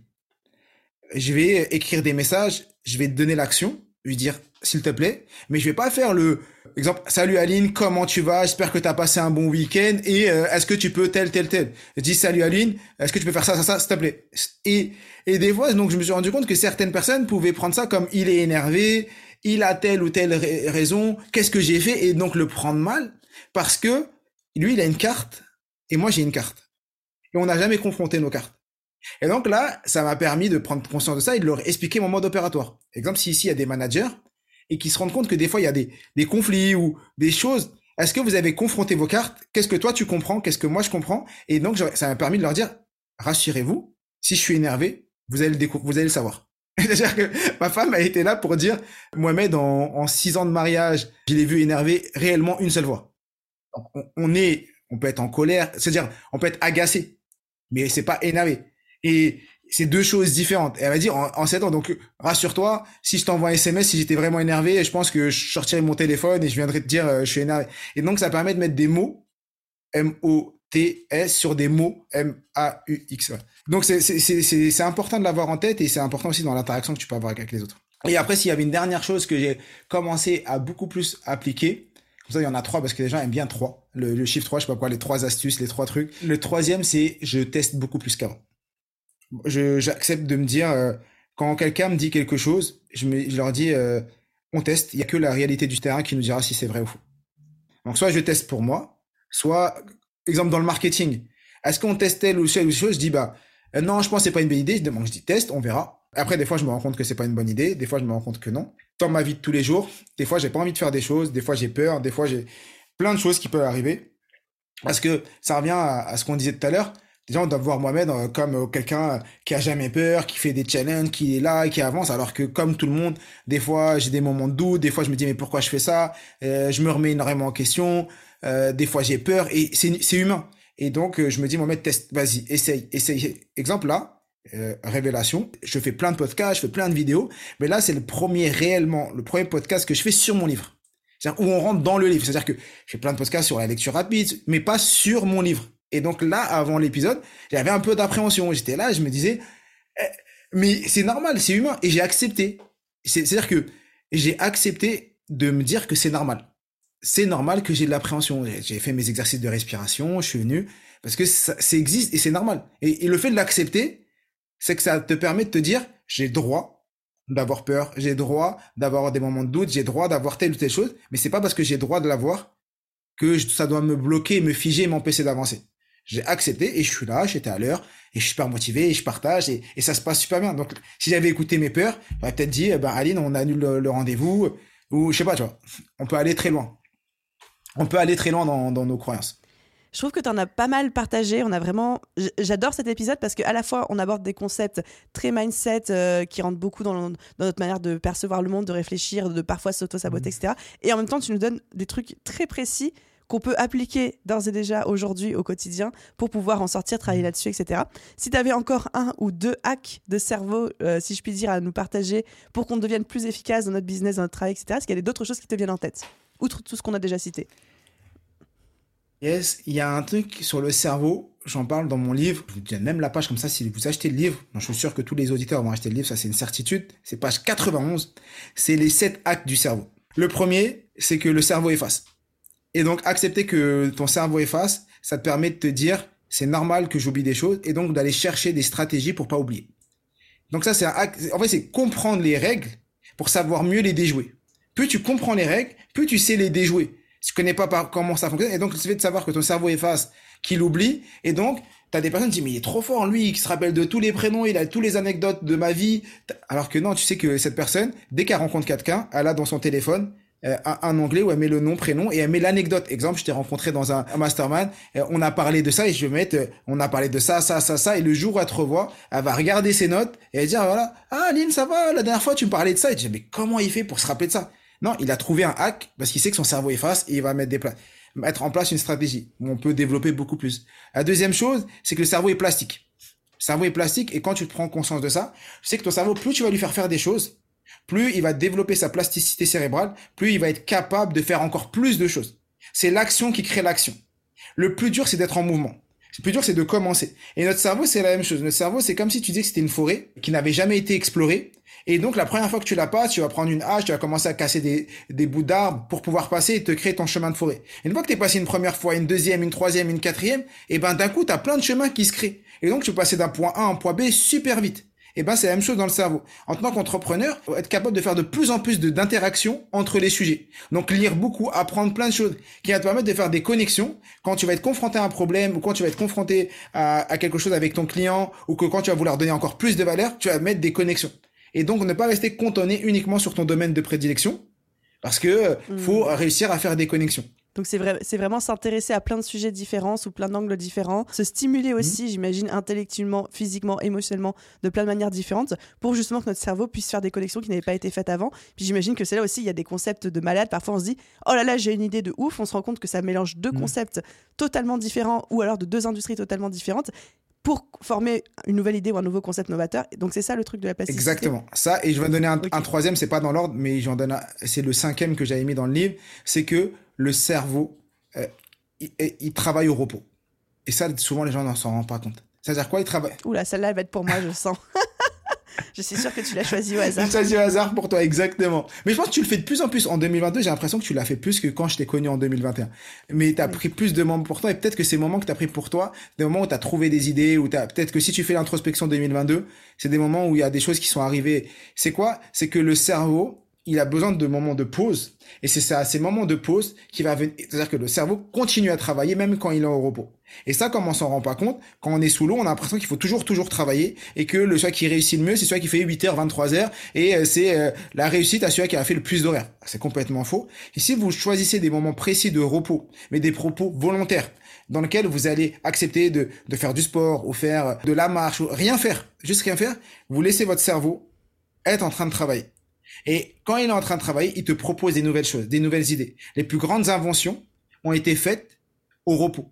je vais écrire des messages je vais donner l'action lui dire s'il te plaît. Mais je vais pas faire le Exemple, salut Aline, comment tu vas? J'espère que tu as passé un bon week-end et euh, est-ce que tu peux tel, tel, tel? Je dis salut Aline, est-ce que tu peux faire ça, ça, ça, s'il te plaît? Et, et des fois, donc je me suis rendu compte que certaines personnes pouvaient prendre ça comme il est énervé, il a telle ou telle raison, qu'est-ce que j'ai fait? Et donc le prendre mal parce que lui, il a une carte et moi, j'ai une carte. Et on n'a jamais confronté nos cartes. Et donc là, ça m'a permis de prendre conscience de ça et de leur expliquer mon mode opératoire. Exemple, si ici il y a des managers et qui se rendent compte que des fois il y a des, des conflits ou des choses. Est-ce que vous avez confronté vos cartes? Qu'est-ce que toi tu comprends? Qu'est-ce que moi je comprends? Et donc ça m'a permis de leur dire rassurez-vous, si je suis énervé, vous allez le vous allez le savoir. *laughs* C'est-à-dire que ma femme a été là pour dire Mohamed en, en six ans de mariage, je l'ai vu énervé réellement une seule fois. On, on est, on peut être en colère, c'est-à-dire on peut être agacé, mais c'est pas énervé. Et c'est deux choses différentes. Et elle va dire en, en 7 ans, donc rassure-toi, si je t'envoie un SMS, si j'étais vraiment énervé, je pense que je sortirais mon téléphone et je viendrais te dire euh, je suis énervé. Et donc ça permet de mettre des mots M-O-T-S sur des mots M-A-U-X. Donc c'est important de l'avoir en tête et c'est important aussi dans l'interaction que tu peux avoir avec les autres. Et après, s'il y avait une dernière chose que j'ai commencé à beaucoup plus appliquer, comme ça, il y en a trois parce que les gens aiment bien trois. Le, le chiffre 3, je sais pas quoi, les trois astuces, les trois trucs. Le troisième, c'est je teste beaucoup plus qu'avant j'accepte de me dire, euh, quand quelqu'un me dit quelque chose, je, me, je leur dis, euh, on teste, il n'y a que la réalité du terrain qui nous dira si c'est vrai ou faux. Donc soit je teste pour moi, soit, exemple dans le marketing, est-ce qu'on teste telle ou telle chose? Je dis, bah euh, non, je pense que c'est pas une bonne idée, je je dis teste, on verra. Après, des fois, je me rends compte que c'est pas une bonne idée, des fois, je me rends compte que non. Dans ma vie de tous les jours, des fois, j'ai pas envie de faire des choses, des fois, j'ai peur, des fois, j'ai plein de choses qui peuvent arriver. Parce que ça revient à ce qu'on disait tout à l'heure, Déjà, on doit voir Mohamed euh, comme euh, quelqu'un qui a jamais peur, qui fait des challenges, qui est là, qui avance. Alors que comme tout le monde, des fois j'ai des moments de doute, des fois je me dis mais pourquoi je fais ça? Euh, Je me remets énormément en question. des fois j'ai peur et c'est humain. Et donc je me dis Mohamed teste, vas-y, essaye, essaye. Exemple là, révélation. Je fais plein de podcasts, je fais plein de vidéos, mais là c'est le premier réellement, le premier podcast que je fais sur mon livre. C'est-à-dire où on rentre dans le livre. C'est-à-dire que je fais plein de podcasts sur la lecture rapide, mais pas sur mon livre. Et donc là, avant l'épisode, j'avais un peu d'appréhension. J'étais là, je me disais, eh, mais c'est normal, c'est humain. Et j'ai accepté. C'est-à-dire que j'ai accepté de me dire que c'est normal. C'est normal que j'ai de l'appréhension. J'ai fait mes exercices de respiration, je suis venu, parce que ça, existe et c'est normal. Et, le fait de l'accepter, c'est que ça te permet de te dire, j'ai droit d'avoir peur, j'ai droit d'avoir des moments de doute, j'ai droit d'avoir telle ou telle chose, mais c'est pas parce que j'ai droit de l'avoir que ça doit me bloquer, me figer, m'empêcher d'avancer j'ai accepté et je suis là, j'étais à l'heure et je suis super motivé et je partage et, et ça se passe super bien. Donc, si j'avais écouté mes peurs, j'aurais peut-être dit, eh ben, Aline, on annule le, rendez-vous ou je sais pas, tu vois. On peut aller très loin. On peut aller très loin dans, dans nos croyances. Je trouve que tu en as pas mal partagé. On a vraiment. J'adore cet épisode parce qu'à la fois, on aborde des concepts très mindset euh, qui rentrent beaucoup dans, dans, notre manière de percevoir le monde, de réfléchir, de parfois s'auto-saboter, mmh. etc. Et en même temps, tu nous donnes des trucs très précis qu'on peut appliquer d'ores et déjà aujourd'hui au quotidien pour pouvoir en sortir, travailler mmh. là-dessus, etc. Si tu avais encore un ou deux hacks de cerveau, euh, si je puis dire, à nous partager pour qu'on devienne plus efficace dans notre business, dans notre travail, etc., est-ce qu'il y a d'autres choses qui te viennent en tête, outre tout ce qu'on a déjà cité? Yes, il y a un truc sur le cerveau, j'en parle dans mon livre, je vous donne même la page comme ça si vous achetez le livre, je suis sûr que tous les auditeurs vont acheter le livre, ça c'est une certitude, c'est page 91, c'est les 7 hacks du cerveau. Le premier, c'est que le cerveau efface. Et donc, accepter que ton cerveau efface, ça te permet de te dire, c'est normal que j'oublie des choses, et donc d'aller chercher des stratégies pour pas oublier. Donc ça, c'est en fait, c'est comprendre les règles pour savoir mieux les déjouer. Plus tu comprends les règles, plus tu sais les déjouer. Tu connais pas comment ça fonctionne, et donc le fait de savoir que ton cerveau efface, qu'il oublie, et donc T'as des personnes qui disent, mais il est trop fort, lui, qui se rappelle de tous les prénoms, il a tous les anecdotes de ma vie. Alors que non, tu sais que cette personne, dès qu'elle rencontre quelqu'un, elle a dans son téléphone euh, un, onglet où elle met le nom, prénom et elle met l'anecdote. Exemple, je t'ai rencontré dans un, mastermind, euh, on a parlé de ça et je vais mettre, euh, on a parlé de ça, ça, ça, ça, et le jour où elle te revoit, elle va regarder ses notes et elle dire, voilà, ah, Lynn, ça va, la dernière fois, tu me parlais de ça. Et je dis, mais comment il fait pour se rappeler de ça? Non, il a trouvé un hack parce qu'il sait que son cerveau efface et il va mettre mettre en place une stratégie où on peut développer beaucoup plus. La deuxième chose, c'est que le cerveau est plastique. Le cerveau est plastique et quand tu prends conscience de ça, tu sais que ton cerveau, plus tu vas lui faire faire des choses, plus il va développer sa plasticité cérébrale, plus il va être capable de faire encore plus de choses. C'est l'action qui crée l'action. Le plus dur, c'est d'être en mouvement. Le plus dur, c'est de commencer. Et notre cerveau, c'est la même chose. Notre cerveau, c'est comme si tu disais que c'était une forêt qui n'avait jamais été explorée et donc, la première fois que tu la passes, tu vas prendre une hache, tu vas commencer à casser des, des bouts d'arbres pour pouvoir passer et te créer ton chemin de forêt. une fois que tu es passé une première fois, une deuxième, une troisième, une quatrième, et ben d'un coup, tu as plein de chemins qui se créent. Et donc, tu peux passer d'un point A à un point B super vite. Et ben c'est la même chose dans le cerveau. En tant qu'entrepreneur, faut être capable de faire de plus en plus d'interactions entre les sujets. Donc lire beaucoup, apprendre plein de choses qui va te permettre de faire des connexions quand tu vas être confronté à un problème ou quand tu vas être confronté à, à quelque chose avec ton client ou que quand tu vas vouloir donner encore plus de valeur, tu vas mettre des connexions et donc ne pas rester cantonné uniquement sur ton domaine de prédilection, parce que euh, hmm. faut réussir à faire des connexions. Donc c'est vrai, c'est vraiment s'intéresser à plein de sujets différents, sous plein d'angles différents, se stimuler hmm. aussi, j'imagine, intellectuellement, physiquement, émotionnellement, de plein de manières différentes, pour justement que notre cerveau puisse faire des connexions qui n'avaient pas été faites avant. Puis j'imagine que c'est là aussi, il y a des concepts de malade. Parfois on se dit, oh là là, j'ai une idée de ouf. On se rend compte que ça mélange deux hmm. concepts totalement différents, ou alors de deux industries totalement différentes pour former une nouvelle idée ou un nouveau concept novateur. Donc c'est ça le truc de la plasticité. Exactement. Ça, et je vais donner un, troisième, c'est pas dans l'ordre, mais j'en donne c'est le cinquième que j'avais mis dans le livre, c'est que le cerveau, euh, il, travaille au repos. Et ça, souvent les gens n'en s'en rendent pas compte. C'est-à-dire quoi Il travaille? Oula, celle-là, elle va être pour moi, je sens. *laughs* Je suis sûr que tu l'as choisi au hasard. *laughs* Choisi au hasard pour toi, exactement. Mais je pense que tu le fais de plus en plus. En 2022, j'ai l'impression que tu l'as fait plus que quand je t'ai connu en 2021. Mais tu as pris plus de moments pour toi et peut-être que ces moments que tu as pris pour toi, des moments où tu as trouvé des idées, ou peut-être que si tu fais l'introspection 2022, c'est des moments où il y a des choses qui sont arrivées. C'est quoi? C'est que le cerveau, il a besoin de moments de pause. Et c'est à ces moments de pause qui va venir. C'est-à-dire que le cerveau continue à travailler même quand il est au repos. Et ça, comme on s'en rend pas compte, quand on est sous l'eau, on a l'impression qu'il faut toujours, toujours travailler et que le choix qui réussit le mieux, c'est celui qui fait 8h, 23h et euh, c'est euh, la réussite à celui qui a fait le plus d'horaires. C'est complètement faux. Et si vous choisissez des moments précis de repos, mais des propos volontaires, dans lesquels vous allez accepter de, de faire du sport ou faire de la marche ou rien faire, juste rien faire, vous laissez votre cerveau être en train de travailler. Et quand il est en train de travailler, il te propose des nouvelles choses, des nouvelles idées. Les plus grandes inventions ont été faites au repos.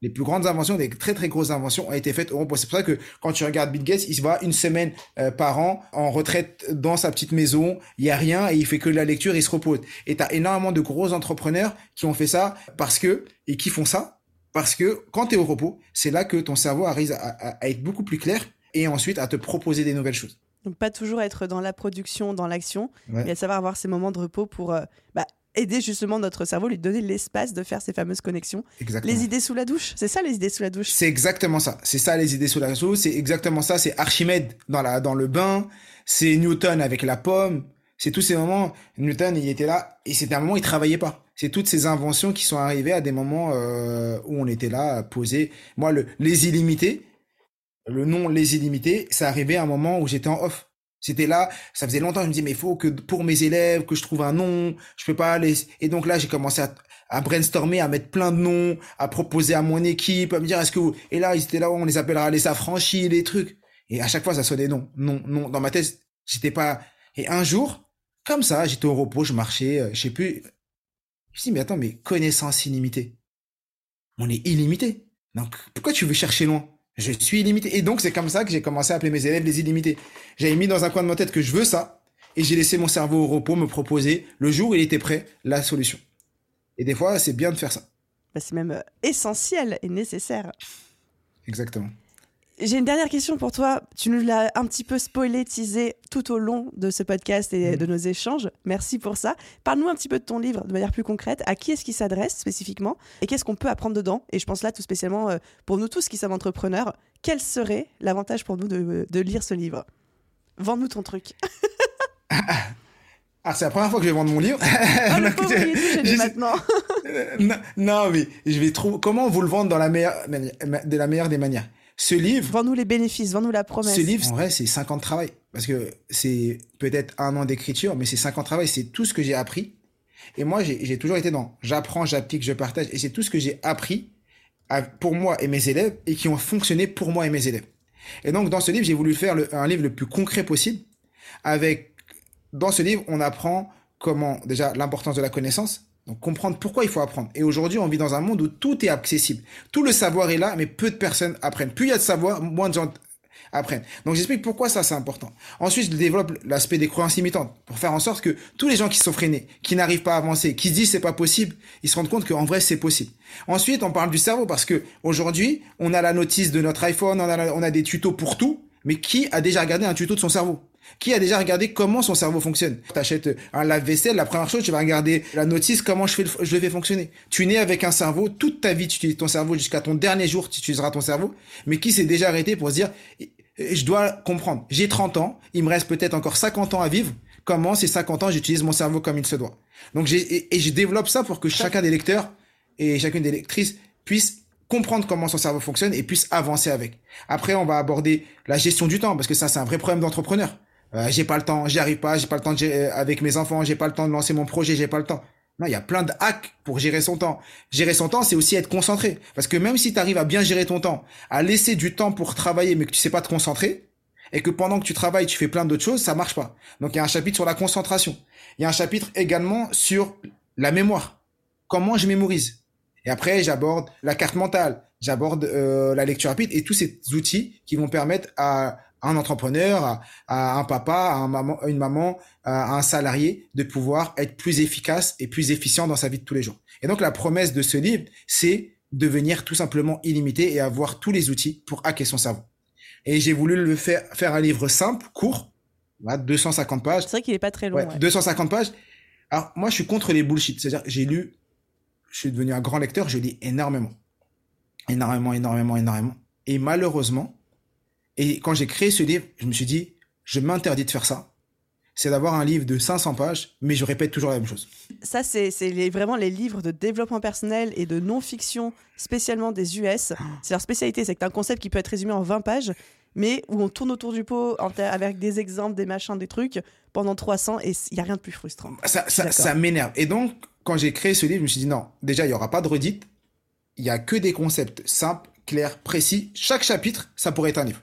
Les plus grandes inventions, des très très grosses inventions ont été faites au repos. C'est pour ça que quand tu regardes Bill Gates, il se va une semaine euh, par an en retraite dans sa petite maison, il y a rien et il fait que la lecture, il se repose. Et tu as énormément de gros entrepreneurs qui ont fait ça parce que et qui font ça parce que quand tu es au repos, c'est là que ton cerveau arrive à être beaucoup plus clair et ensuite à te proposer des nouvelles choses. Donc pas toujours être dans la production, dans l'action, mais à savoir avoir ces moments de repos pour euh, bah, aider justement notre cerveau, lui donner l'espace de faire ces fameuses connexions. Les idées sous la douche, c'est ça les idées sous la douche? C'est exactement ça. C'est ça les idées sous la douche, c'est exactement ça. C'est Archimède dans, la, dans le bain, c'est Newton avec la pomme. C'est tous ces moments, Newton, il était là, et c'était un moment où il travaillait pas. C'est toutes ces inventions qui sont arrivées à des moments euh, où on était là, posé. Moi, le, les illimités, le nom Les Illimités, ça arrivait à un moment où j'étais en off. C'était là, ça faisait longtemps, je me disais, mais il faut que pour mes élèves, que je trouve un nom, je peux pas aller. Et donc là, j'ai commencé à, brainstormer, à mettre plein de noms, à proposer à mon équipe, à me dire, est-ce que vous... Et là, ils étaient là, on les appellera les affranchis, les trucs. Et à chaque fois, ça sonnait non, non, non. Dans ma tête, j'étais pas... Et un jour, comme ça, j'étais au repos, je marchais, euh, je sais plus. Je me suis dit, mais attends, mais connaissance illimitée. On est illimité. Donc, pourquoi tu veux chercher loin? Je suis illimité. Et donc, c'est comme ça que j'ai commencé à appeler mes élèves les illimités. J'avais mis dans un coin de ma tête que je veux ça, et j'ai laissé mon cerveau au repos me proposer, le jour où il était prêt, la solution. Et des fois, c'est bien de faire ça. Bah, c'est même euh, essentiel et nécessaire. Exactement. J'ai une dernière question pour toi. Tu nous l'as un petit peu spoilé, teasé tout au long de ce podcast et de nos échanges. Merci pour ça. Parle-nous un petit peu de ton livre de manière plus concrète. À qui est-ce qu'il s'adresse spécifiquement? Et qu'est-ce qu'on peut apprendre dedans? Et je pense là tout spécialement euh, pour nous tous qui sommes entrepreneurs. Quel serait l'avantage pour nous de, de lire ce livre? Vends-nous ton truc. *laughs* Ah, c'est la première fois que je vais vendre mon livre. Oh, le *laughs* pauvre, il est maintenant. *laughs* non, non, mais je vais trouver comment vous le vendre dans la meilleure, de la meilleure des manières? Ce livre. Vends-nous les bénéfices, vends-nous la promesse. Ce livre, en vrai, c'est 5 ans de travail. Parce que c'est peut-être un an d'écriture, mais c'est 5 ans de travail. C'est tout ce que j'ai appris. Et moi, j'ai toujours été dans j'apprends, j'applique, je partage. Et c'est tout ce que j'ai appris pour moi et mes élèves et qui ont fonctionné pour moi et mes élèves. Et donc, dans ce livre, j'ai voulu faire un livre le plus concret possible. Avec, dans ce livre, on apprend comment, déjà, l'importance de la connaissance, donc comprendre pourquoi il faut apprendre. Et aujourd'hui, on vit dans un monde où tout est accessible. Tout le savoir est là, mais peu de personnes apprennent. Plus il y a de savoir, moins de gens apprennent. Donc j'explique pourquoi ça c'est important. Ensuite, je développe l'aspect des croyances limitantes pour faire en sorte que tous les gens qui sont freinés, qui n'arrivent pas à avancer, qui se disent c'est pas possible, ils se rendent compte qu'en vrai c'est possible. Ensuite, on parle du cerveau parce que aujourd'hui, on a la notice de notre iPhone, on a, on a des tutos pour tout, mais qui a déjà regardé un tuto de son cerveau? Qui a déjà regardé comment son cerveau fonctionne? T'achètes un lave-vaisselle, la première chose, tu vas regarder la notice, comment je, fais le, je le fais fonctionner. Tu né avec un cerveau, toute ta vie, tu utilises ton cerveau jusqu'à ton dernier jour, tu utiliseras ton cerveau, mais qui s'est déjà arrêté pour se dire, je dois comprendre, j'ai 30 ans, il me reste peut-être encore 50 ans à vivre, comment ces 50 ans j'utilise mon cerveau comme il se doit? Donc j'ai, et, je développe ça pour que chacun des lecteurs et chacune des lectrices puisse comprendre comment son cerveau fonctionne et puisse avancer avec. Après, on va aborder la gestion du temps, parce que ça, c'est un vrai problème d'entrepreneur. Euh, j'ai pas le temps, j'y arrive pas, j'ai pas le temps de gérer, avec mes enfants, j'ai pas le temps de lancer mon projet, j'ai pas le temps. Non, il y a plein de hacks pour gérer son temps. Gérer son temps, c'est aussi être concentré. Parce que même si tu arrives à bien gérer ton temps, à laisser du temps pour travailler, mais que tu sais pas te concentrer, et que pendant que tu travailles, tu fais plein d'autres choses, ça marche pas. Donc il y a un chapitre sur la concentration. Il y a un chapitre également sur la mémoire. Comment je mémorise. Et après, j'aborde la carte mentale, j'aborde euh, la lecture rapide et tous ces outils qui vont permettre à un entrepreneur, à, un papa, à, un maman, une maman, à un salarié, de pouvoir être plus efficace et plus efficient dans sa vie de tous les jours. Et donc la promesse de ce livre, c'est devenir tout simplement illimité et avoir tous les outils pour hacker son cerveau. Et j'ai voulu le faire, faire un livre simple, court, 250 pages. C'est vrai qu'il est pas très long. 250 pages. Alors moi, je suis contre les bullshit. C'est-à-dire, j'ai lu, je suis devenu un grand lecteur, je lis énormément, énormément, énormément, énormément. Et malheureusement, et quand j'ai créé ce livre, je me suis dit, je m'interdis de faire ça. C'est d'avoir un livre de 500 pages, mais je répète toujours la même chose. Ça, c'est vraiment les livres de développement personnel et de non-fiction, spécialement des US. C'est leur spécialité, c'est que tu as un concept qui peut être résumé en 20 pages, mais où on tourne autour du pot avec des exemples, des machins, des trucs pendant 300 et il n'y a rien de plus frustrant. Ça, ça, ça m'énerve. Et donc, quand j'ai créé ce livre, je me suis dit non, déjà, il n'y aura pas de redite. Il n'y a que des concepts simples, clairs, précis. Chaque chapitre, ça pourrait être un livre.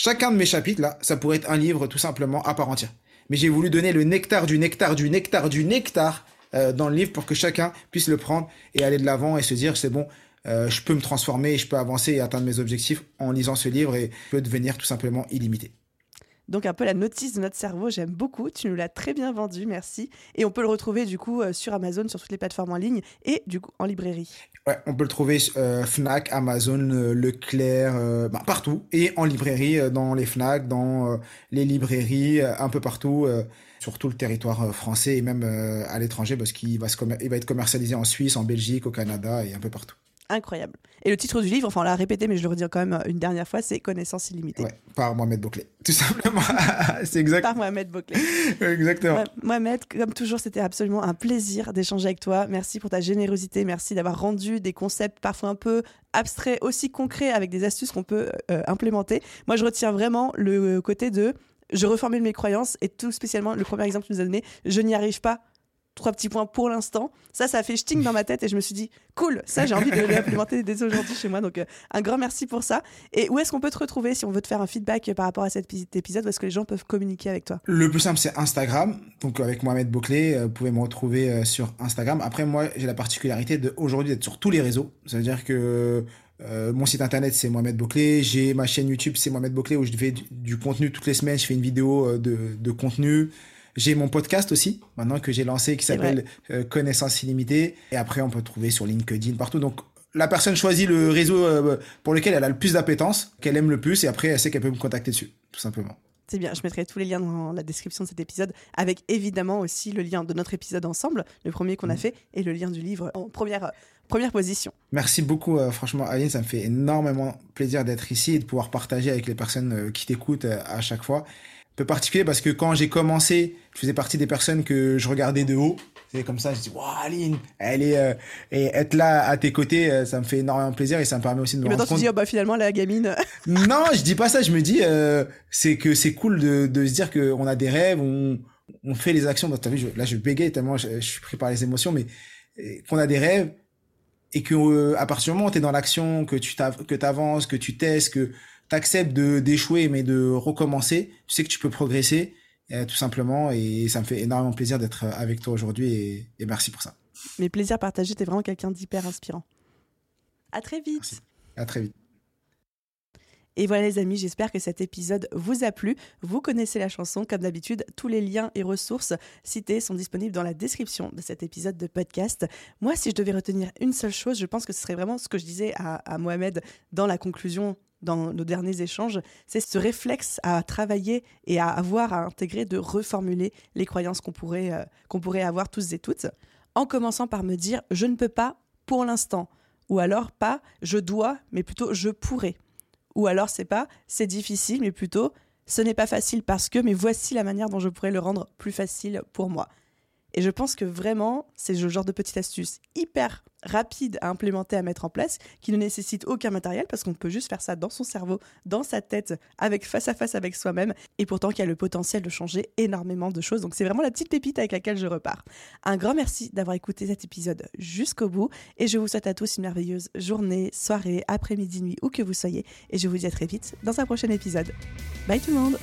Chacun de mes chapitres, là, ça pourrait être un livre tout simplement à part entière. Mais j'ai voulu donner le nectar du nectar du nectar du nectar euh, dans le livre pour que chacun puisse le prendre et aller de l'avant et se dire c'est bon, euh, je peux me transformer, je peux avancer et atteindre mes objectifs en lisant ce livre et je peux devenir tout simplement illimité. Donc un peu la notice de notre cerveau, j'aime beaucoup. Tu nous l'as très bien vendu, merci. Et on peut le retrouver du coup euh, sur Amazon, sur toutes les plateformes en ligne et du coup en librairie. Ouais, on peut le trouver euh, Fnac, Amazon, euh, Leclerc, bah, partout et en librairie dans les Fnac, dans les librairies, un peu partout sur tout le territoire français et même à l'étranger parce qu'il va, va être commercialisé en Suisse, en Belgique, au Canada et un peu partout incroyable. Et le titre du livre, enfin on l'a répété, mais je le redis quand même une dernière fois, c'est Connaissance illimitée. Ouais, par Mohamed Bouclé, *laughs* tout simplement. *laughs* c'est exact. Par Mohamed Bouclé. *laughs* Exactement. Mohamed, comme toujours, c'était absolument un plaisir d'échanger avec toi. Merci pour ta générosité, merci d'avoir rendu des concepts parfois un peu abstraits, aussi concrets, avec des astuces qu'on peut euh, implémenter. Moi, je retiens vraiment le côté de je reformule mes croyances et tout spécialement le premier exemple que tu nous as donné, je n'y arrive pas, trois petits points pour l'instant. Ça, ça a fait sting dans ma tête et je me suis dit, cool, ça, j'ai envie de *laughs* l'implémenter dès aujourd'hui chez moi. Donc, euh, un grand merci pour ça. Et où est-ce qu'on peut te retrouver si on veut te faire un feedback par rapport à cet épisode Où est-ce que les gens peuvent communiquer avec toi? Le plus simple, c'est Instagram. Donc, avec Mohamed Bouclé, euh, vous pouvez me retrouver euh, sur Instagram. Après, moi, j'ai la particularité d'aujourd'hui d'être sur tous les réseaux. C'est-à-dire que mon site internet c'est Mohamed Bouclé, j'ai ma chaîne YouTube c'est Mohamed Bouclé où je fais du, contenu toutes les semaines, je fais une vidéo de, de contenu. J'ai mon podcast aussi, maintenant que j'ai lancé, qui s'appelle euh, Connaissance illimitée. Et après, on peut trouver sur LinkedIn, partout. Donc, la personne choisit le réseau pour lequel elle a le plus d'appétence, qu'elle aime le plus, et après elle sait qu'elle peut me contacter dessus, tout simplement. C'est bien, je mettrai tous les liens dans la description de cet épisode, avec évidemment aussi le lien de notre épisode ensemble, le premier qu'on a mm. fait, et le lien du livre en première, première position. Merci beaucoup, euh, franchement, Aline, ça me fait énormément plaisir d'être ici et de pouvoir partager avec les personnes euh, qui t'écoutent euh, à chaque fois. Peu particulier parce que quand j'ai commencé, je faisais partie des personnes que je regardais de haut. C'est comme ça, je dis, waouh, Aline, elle est, et être là à tes côtés, ça me fait énormément plaisir et ça me permet aussi de me et rendre compte. tu dis, oh, bah finalement, la gamine. *laughs* non, je dis pas ça, je me dis, c'est que c'est cool de, de se dire qu'on a des rêves, on, on fait les actions. As vu, là, je bégaye tellement je, je suis pris par les émotions, mais qu'on a des rêves et que euh, à partir du moment où tu es dans l'action, que tu que avances, que tu testes, que tu acceptes de d'échouer mais de recommencer, tu sais que tu peux progresser euh, tout simplement et ça me fait énormément plaisir d'être avec toi aujourd'hui et, et, merci pour ça. Mes plaisirs partagés, tu es vraiment quelqu'un d'hyper inspirant. À très vite. Merci. À très vite. Et voilà les amis, j'espère que cet épisode vous a plu. Vous connaissez la chanson, comme d'habitude, tous les liens et ressources cités sont disponibles dans la description de cet épisode de podcast. Moi, si je devais retenir une seule chose, je pense que ce serait vraiment ce que je disais à, Mohamed dans la conclusion dans nos derniers échanges, c'est ce réflexe à travailler et à avoir à intégrer de reformuler les croyances qu'on pourrait, euh, pourrait avoir tous et toutes, en commençant par me dire je ne peux pas pour l'instant, ou alors pas je dois, mais plutôt je pourrais. Ou alors c'est pas c'est difficile, mais plutôt ce n'est pas facile parce que, mais voici la manière dont je pourrais le rendre plus facile pour moi. Et je pense que vraiment, c'est le genre de petite astuce hyper rapide à implémenter, à mettre en place, qui ne nécessite aucun matériel parce qu'on peut juste faire ça dans son cerveau, dans sa tête, avec face à face avec soi-même, et pourtant qui a le potentiel de changer énormément de choses. Donc c'est vraiment la petite pépite avec laquelle je repars. Un grand merci d'avoir écouté cet épisode jusqu'au bout, et je vous souhaite à tous une merveilleuse journée, soirée, après-midi, nuit, où que vous soyez, et je vous dis à très vite dans un prochain épisode. Bye tout le monde